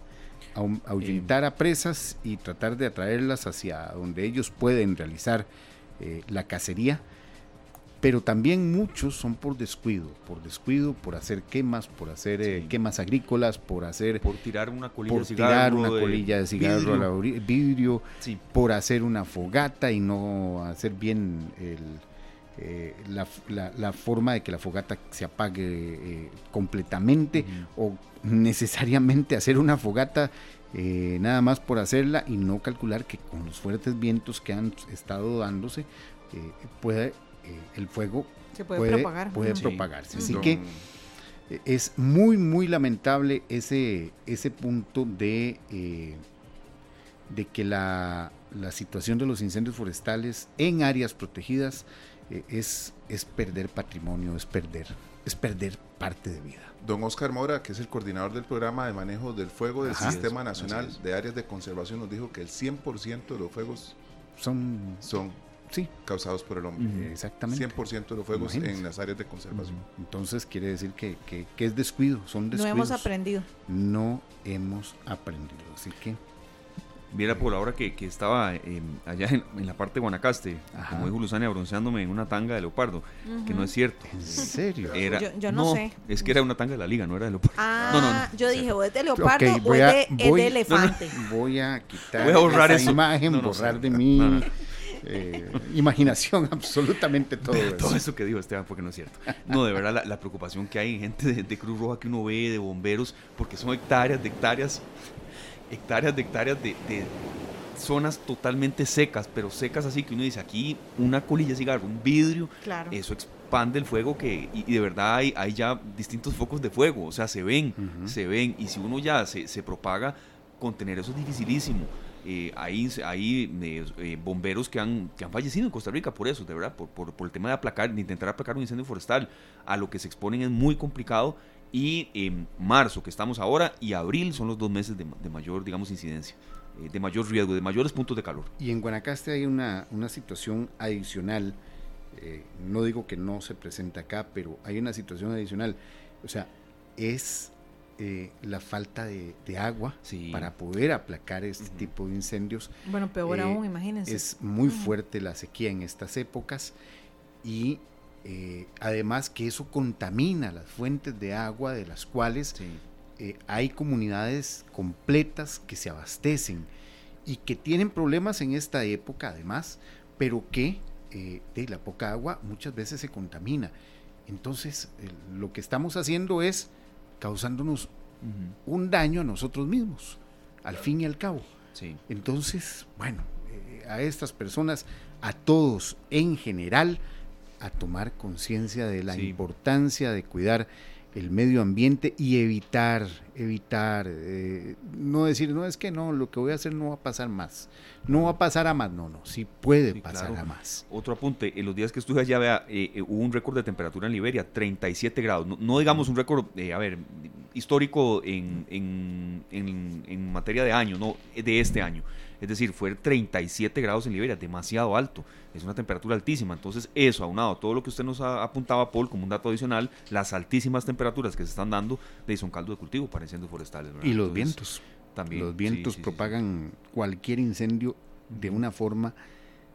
ahuyentar a presas y tratar de atraerlas hacia donde ellos pueden realizar la cacería pero también muchos son por descuido, por descuido, por hacer quemas, por hacer eh, quemas agrícolas, por hacer... Por tirar una colilla de cigarro. Tirar una colilla de cigarro al vidrio, por hacer una fogata y no hacer bien eh, la, forma de que la fogata se apague eh, completamente o necesariamente hacer una fogata nada más por hacerla y no calcular que con los fuertes vientos que han estado dándose puede eh, el fuego Se puede, propagar. puede propagarse. Así que eh, es muy, muy lamentable ese, ese punto de, eh, de que la, la situación de los incendios forestales en áreas protegidas eh, es, es perder patrimonio, es perder, es perder parte de vida. Don Oscar Mora, que es el coordinador del programa de manejo del fuego del Ajá. Sistema es, Nacional de Áreas de Conservación, nos dijo que el 100% de los fuegos Son, son sí, causados por el hombre. exactamente. 100% de los fuegos Imagínense. en las áreas de conservación. Entonces quiere decir que, que- que es descuido, son No descuidos. hemos aprendido. No hemos aprendido. Así que Viera por ahora que, que estaba eh, allá en, en la parte de Guanacaste, Ajá. como dijo Luzania, bronceándome en una tanga de leopardo, que no es cierto. ¿En serio? Era, Yo- yo no sé. Es que era una tanga de la liga, no era de leopardo. Ah, No, no, no. yo dije, o es de leopardo Ok, o voy es a- de, voy- de elefante. Voy a quitar Voy a borrar esa eso. imagen, No, no, borrar de No, no. Eh, imaginación [laughs] absolutamente todo eso. Todo eso que dijo Esteban, porque no es cierto. No, de verdad, la, la preocupación que hay en gente de, de Cruz Roja que uno ve, de bomberos, porque son hectáreas de hectáreas, hectáreas de hectáreas de, de zonas totalmente secas, pero secas así que uno dice aquí una colilla de cigarro, un vidrio, Claro. eso expande el fuego que, y, y de verdad hay, hay ya distintos focos de fuego, o sea, se ven, se ven, y si uno ya se, se propaga, contener eso es dificilísimo. Eh, hay eh, eh, bomberos que han, que han fallecido en Costa Rica por eso, de verdad, por, por, el tema de aplacar, de intentar aplacar un incendio forestal. A lo que se exponen es muy complicado y en marzo, que estamos ahora, y abril son los dos meses de, de mayor, digamos, incidencia, eh, de mayor riesgo, de mayores puntos de calor. Y en Guanacaste hay una, una situación adicional, no digo que no se presenta acá, pero hay una situación adicional, o sea, es eh, la falta de, de agua Sí. para poder aplacar este Ujú. tipo de incendios. Bueno, peor Eh, aún, imagínense. Es muy fuerte la sequía en estas épocas y eh, además que eso contamina las fuentes de agua de las cuales Sí. eh, hay comunidades completas que se abastecen y que tienen problemas en esta época además, pero que eh, de la poca agua muchas veces se contamina. Entonces, el- lo que estamos haciendo es causándonos un daño a nosotros mismos, al fin y al cabo. Sí. Entonces, bueno, eh, a estas personas, a todos en general, a tomar conciencia de la Sí. importancia de cuidar el medio ambiente y evitar, evitar, eh, no decir, no es que no, lo que voy a hacer no va a pasar más, no va a pasar a más, no, no, sí puede Sí, pasar claro. a más. Otro apunte, en los días que estuve allá, vea, eh, eh, hubo un récord de temperatura en Liberia, 37 grados. No, no digamos un récord, eh, a ver, histórico en, en, en- en materia de año, no, de este año. Es decir, fue 37 grados en Liberia, demasiado alto. Es una temperatura altísima. Entonces, eso, aunado a todo lo que usted nos ha- apuntaba, Paul, como un dato adicional, las altísimas temperaturas que se están dando, de son caldo de cultivo para incendios forestales. ¿verdad? Y los Entonces, vientos, También. los vientos sí, sí, sí. propagan cualquier incendio de una forma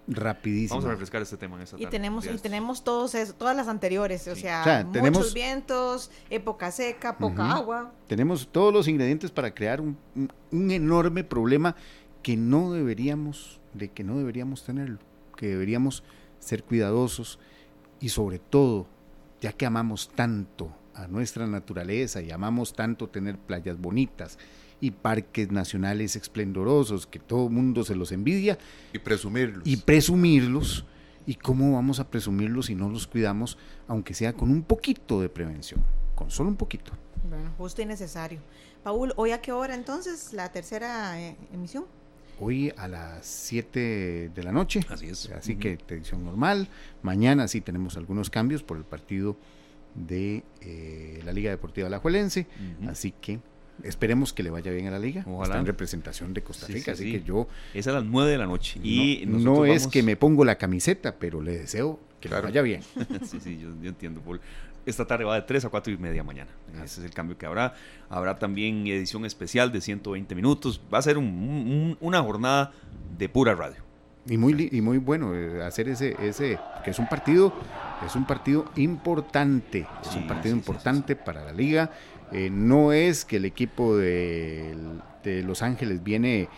rapidísima. Vamos a refrescar este tema en esta Y tarde. tenemos, y tenemos todos eso, todas las anteriores, o sea, O sea, muchos tenemos- vientos, época seca, poca agua. Tenemos todos los ingredientes para crear un, un- un enorme problema que no deberíamos, de que no deberíamos tenerlo, que deberíamos ser cuidadosos y sobre todo, ya que amamos tanto a nuestra naturaleza y amamos tanto tener playas bonitas y parques nacionales esplendorosos que todo el mundo se los envidia Y presumirlos. y presumirlos. ¿Y cómo vamos a presumirlos si no los cuidamos, aunque sea con un poquito de prevención? Con solo un poquito. Bueno, justo y necesario. Paul, ¿hoy a qué hora entonces la tercera eh, emisión? Hoy a las 7 de la noche. Así es. Así que edición normal. Mañana sí tenemos algunos cambios por el partido de eh, la Liga Deportiva Alajuelense. Ujú. Así que esperemos que le vaya bien a la liga. Ojalá. Está en representación de Costa Rica. sí, así sí. que yo Es a las 9 de la noche. Y no, es vamos- que me pongo la camiseta, pero le deseo que Claro. le vaya bien. [laughs] sí, sí, yo, yo entiendo, Paul. Esta tarde va de 3 a 4 y media mañana. Ese es el cambio que habrá. Habrá también edición especial de 120 minutos. Va a ser un- un- una jornada de pura radio. Y muy, y muy bueno eh, hacer ese, ese, que es un partido, es un partido importante, es un partido sí, sí, sí, importante para la liga. Eh, no es que el equipo de, de Los Ángeles viene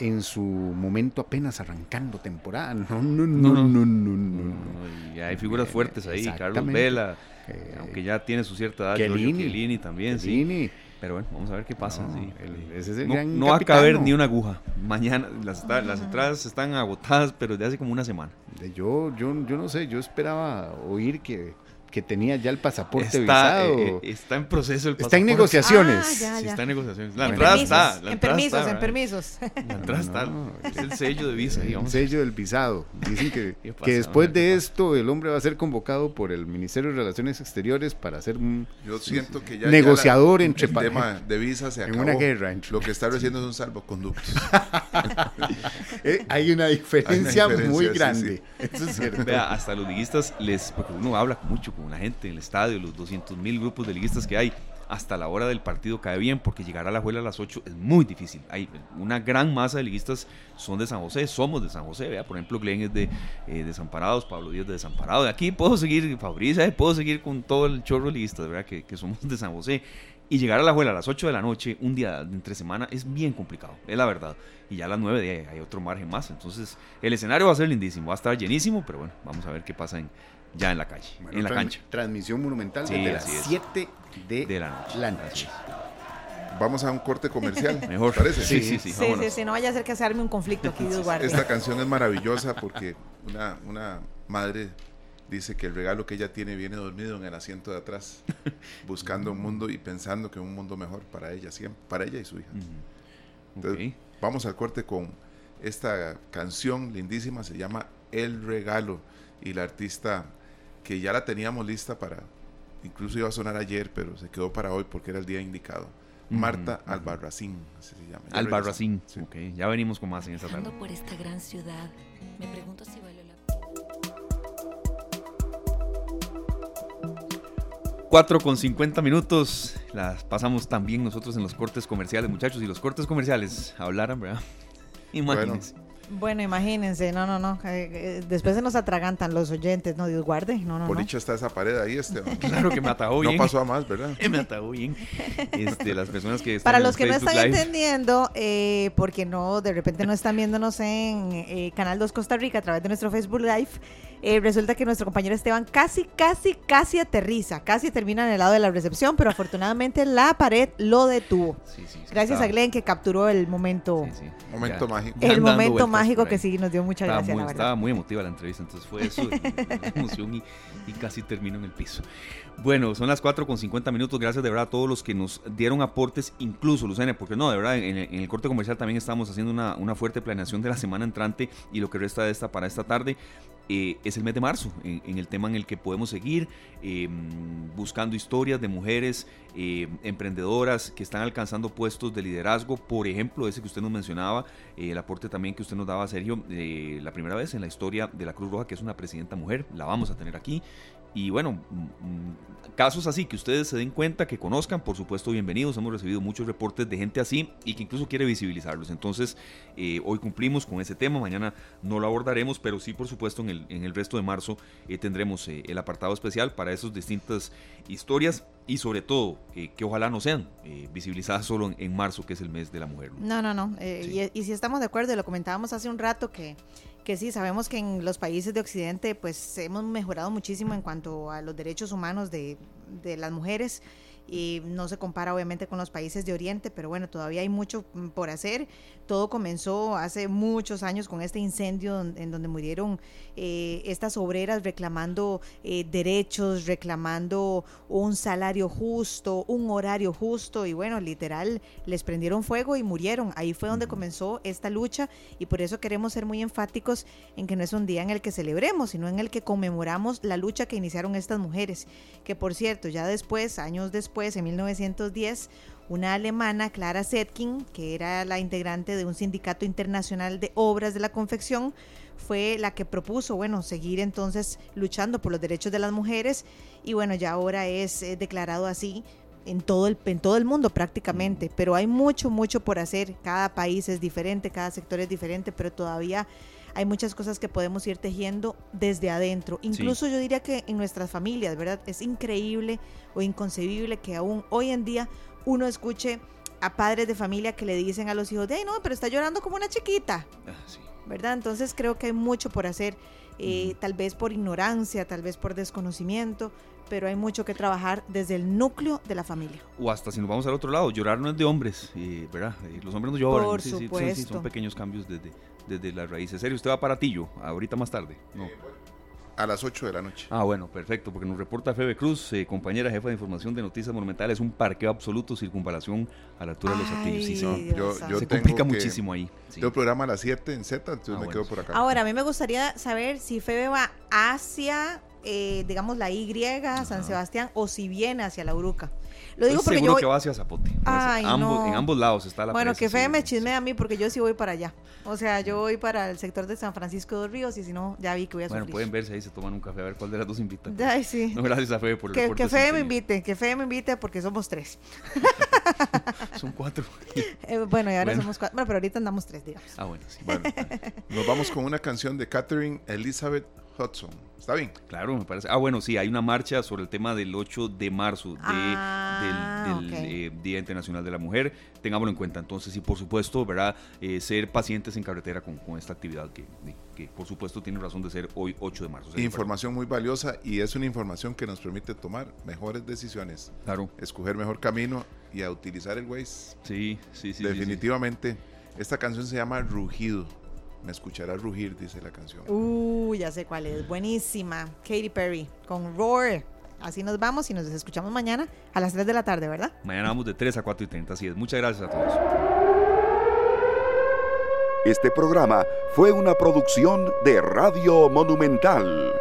en su momento apenas arrancando temporada. No, no, no, No, no, no. no. Y hay figuras Eh, fuertes ahí. Carlos. Vela, Eh, aunque ya tiene su cierta edad. Chiellini. Giorgio Chiellini también, sí. Pero bueno, vamos a ver qué pasa. No, sí. el- ese es el no gran no va a caber ni una aguja. Mañana las, está- las entradas están agotadas, pero desde hace como una semana. de- yo, yo, yo no sé, yo esperaba oír que, que tenía ya el pasaporte está, visado. eh, eh, está en proceso el está en pasaporte. negociaciones. Ah, ya, Sí, está en negociaciones. La En entrada permisos, está. La en entrada permisos, está, en ¿verdad? permisos. La entrada está. No, Es el sello de visa, Un digamos. sello del visado. Dicen que, [laughs] ¿Qué pasa? que después ¿Qué de esto el hombre va a ser convocado por el Ministerio de Relaciones Exteriores para ser un Yo siento que ya. Negociador ya la- entre El tema de visa [laughs] se en una guerra entre- Lo que está recibiendo son salvoconductos. [laughs] Eh, hay una diferencia, diferencia, muy sí, grande. Eso es cierto. Vea, hasta los liguistas, les, porque uno habla mucho con la gente en el estadio, los 200 mil grupos de liguistas que hay, hasta la hora del partido cae bien, porque llegar a la juela a las 8 es muy difícil. Hay una gran masa de liguistas son de San José, somos de San José, vea, por ejemplo, Glenn es de eh, Desamparados, Pablo Díaz de Desamparados, de aquí puedo seguir, Fabricia, puedo seguir con todo el chorro de liguistas, ¿verdad? Que, somos de San José. Y llegar a la juela a las 8 de la noche, un día entre semana, es bien complicado, es la verdad. Y ya a las 9 de hay otro margen más. Entonces, el escenario va a ser lindísimo, va a estar llenísimo, pero bueno, vamos a ver qué pasa en, ya en la calle, Bueno, en la cancha. Transmisión monumental Sí, desde las así es. 7 de, De la noche. la noche. Vamos a un corte comercial. [laughs] Mejor. ¿Parece? Sí, sí, sí. Sí, sí, sí, no vaya a ser que se arme un conflicto aquí, Dios [laughs] guarde. Esta canción es maravillosa porque una, una madre dice que el regalo que ella tiene viene dormido en el asiento de atrás, [laughs] buscando un mundo y pensando que un mundo mejor para ella siempre, para ella y su hija. Ujú. Entonces. Vamos al corte con esta canción lindísima, se llama El Regalo y la artista que ya la teníamos lista para, incluso iba a sonar ayer, pero se quedó para hoy porque era el día indicado. Marta ujú. Albarracín, así se llama. Ya Albarracín. Sí. Ok, ya venimos con más en esta tarde. Por esta gran ciudad, me pregunto si valió la 4 con 50 minutos. Las pasamos también nosotros en los cortes comerciales, muchachos. Y los cortes comerciales hablaran, ¿verdad? Imagínense. Bueno, imagínense, no, no, no. eh, eh, después se nos atragantan los oyentes, no, Dios guarde. No, no, Por no. dicha está esa pared ahí, Esteban. [laughs] Claro que me atajó No pasó a más, ¿verdad? [laughs] me atajó bien. Este, las personas que están Para en los que no están Live, entendiendo, eh, porque no, de repente no están viéndonos en eh, Canal 2 Costa Rica a través de nuestro Facebook Live, eh, resulta que nuestro compañero Esteban casi, casi, casi aterriza, casi termina en el lado de la recepción, pero afortunadamente la pared lo detuvo. Sí, sí, sí, Gracias está- a Glenn que capturó el momento, sí, sí. Momento Ya- mágico. el momento mágico que sí nos dio mucha Estaba gracia, muy, la verdad. estaba muy emotiva la entrevista, entonces fue eso, [laughs] emoción y, y casi termino en el piso. Bueno, son las 4 con 50 minutos, gracias de verdad a todos los que nos dieron aportes, incluso Lucena, porque no, de verdad, en, el- en el corte comercial también estamos haciendo una, una fuerte planeación de la semana entrante y lo que resta de esta para esta tarde. Eh, es el mes de marzo, en, el tema en el que podemos seguir eh, buscando historias de mujeres eh, emprendedoras que están alcanzando puestos de liderazgo, por ejemplo, ese que usted nos mencionaba, eh, el aporte también que usted nos daba, Sergio, eh, la primera vez en la historia de la Cruz Roja, que es una presidenta mujer, la vamos a tener aquí. Y bueno, mm, casos así que ustedes se den cuenta, que conozcan, por supuesto, bienvenidos. Hemos recibido muchos reportes de gente así y que incluso quiere visibilizarlos. Entonces, eh, hoy cumplimos con ese tema, mañana no lo abordaremos, pero sí, por supuesto, en el, en el resto de marzo eh, tendremos eh, el apartado especial para esas distintas historias y sobre todo eh, que ojalá no sean visibilizadas solo en, en marzo, que es el mes de la mujer. No, no, no. Sí. y, y si estamos de acuerdo, y lo comentábamos hace un rato que, que sí, sabemos que en los países de Occidente pues hemos mejorado muchísimo en cuanto a los derechos humanos de, de las mujeres y no se compara obviamente con los países de Oriente, pero bueno, todavía hay mucho mm, por hacer. Todo comenzó hace muchos años con este incendio en donde murieron eh, estas obreras reclamando eh, derechos, reclamando un salario justo, un horario justo y bueno, literal, les prendieron fuego y murieron. Ahí fue donde comenzó esta lucha y por eso queremos ser muy enfáticos en que no es un día en el que celebremos, sino en el que conmemoramos la lucha que iniciaron estas mujeres, que por cierto, ya después, años después, en 1910, una alemana, Clara Zetkin, que era la integrante de un sindicato internacional de obras de la confección, fue la que propuso, bueno, seguir entonces luchando por los derechos de las mujeres y bueno, ya ahora es eh, declarado así en todo el en todo el mundo prácticamente, pero hay mucho mucho por hacer. Cada país es diferente, cada sector es diferente, pero todavía hay muchas cosas que podemos ir tejiendo desde adentro. Incluso yo diría que en nuestras familias, ¿verdad? Es increíble o inconcebible que aún hoy en día uno escuche a padres de familia que le dicen a los hijos, de "Ay, no, pero está llorando como una chiquita. Ah, sí. ¿verdad? Entonces creo que hay mucho por hacer, eh, tal vez por ignorancia, tal vez por desconocimiento, pero hay mucho que trabajar desde el núcleo de la familia. O hasta si nos vamos al otro lado, llorar no es de hombres, eh, ¿verdad? Eh, los hombres no lloran. Por sí, sí, sí, sí, son pequeños cambios desde, desde las raíces. Serio, usted va para Tillo, ahorita más tarde. No. a las 8 de la noche. Ah, bueno, perfecto, porque nos reporta Febe Cruz, eh, compañera jefa de información de Noticias Monumentales, un parqueo absoluto, circunvalación a la altura de los atillos. Sí. Dios Yo, yo Se tengo complica que- muchísimo ahí. sí. Tengo programa a las 7 en Z, entonces Ah, me bueno, quedo por acá. Ahora, a mí me gustaría saber si Febe va hacia, eh, digamos, la Y, San Sebastián, o si viene hacia la Uruca. Lo digo Estoy porque seguro yo... que va hacia Zapote. Ay, ambos, no. En ambos lados está la Bueno, presa, que sí, Febe me sí. chisme a mí porque yo sí voy para allá. O sea, yo voy para el sector de San Francisco de los Ríos y si no, ya vi que voy a Bueno, sufrir. pueden verse ahí, se toman un café a ver cuál de las dos invita. [laughs] Ay, sí. No, gracias a Febe por el Que, que Febe me invite, que Febe me invite porque somos tres. [laughs] Son cuatro. [laughs] Eh, bueno, y ahora Bueno. somos cuatro. Bueno, pero ahorita andamos tres, digamos. Ah, bueno, sí. Bueno, nos vamos con una canción de Catherine Elizabeth Hudson. ¿Está bien? Claro, me parece. Ah, bueno, sí, hay una marcha sobre el tema del 8 de marzo, de, Ah, del, del, ok. eh, Día Internacional de la Mujer. Tengámoslo en cuenta. Entonces, y por supuesto, ¿verdad? Eh, ser pacientes en carretera con, con esta actividad que, que, por supuesto, tiene razón de ser hoy 8 de marzo. Información muy valiosa y es una información que nos permite tomar mejores decisiones, Claro, escoger mejor camino y a utilizar el Waze. sí, sí, sí. sí, sí. Definitivamente. Esta canción se llama Rugido. Me escuchará rugir, dice la canción. Uh, ya sé cuál es. Buenísima. Katy Perry con Roar. Así nos vamos y nos escuchamos mañana a las 3 de la tarde, ¿verdad? Mañana vamos de 3 a 4 y 30. Así es. Muchas gracias a todos. Este programa fue una producción de Radio Monumental.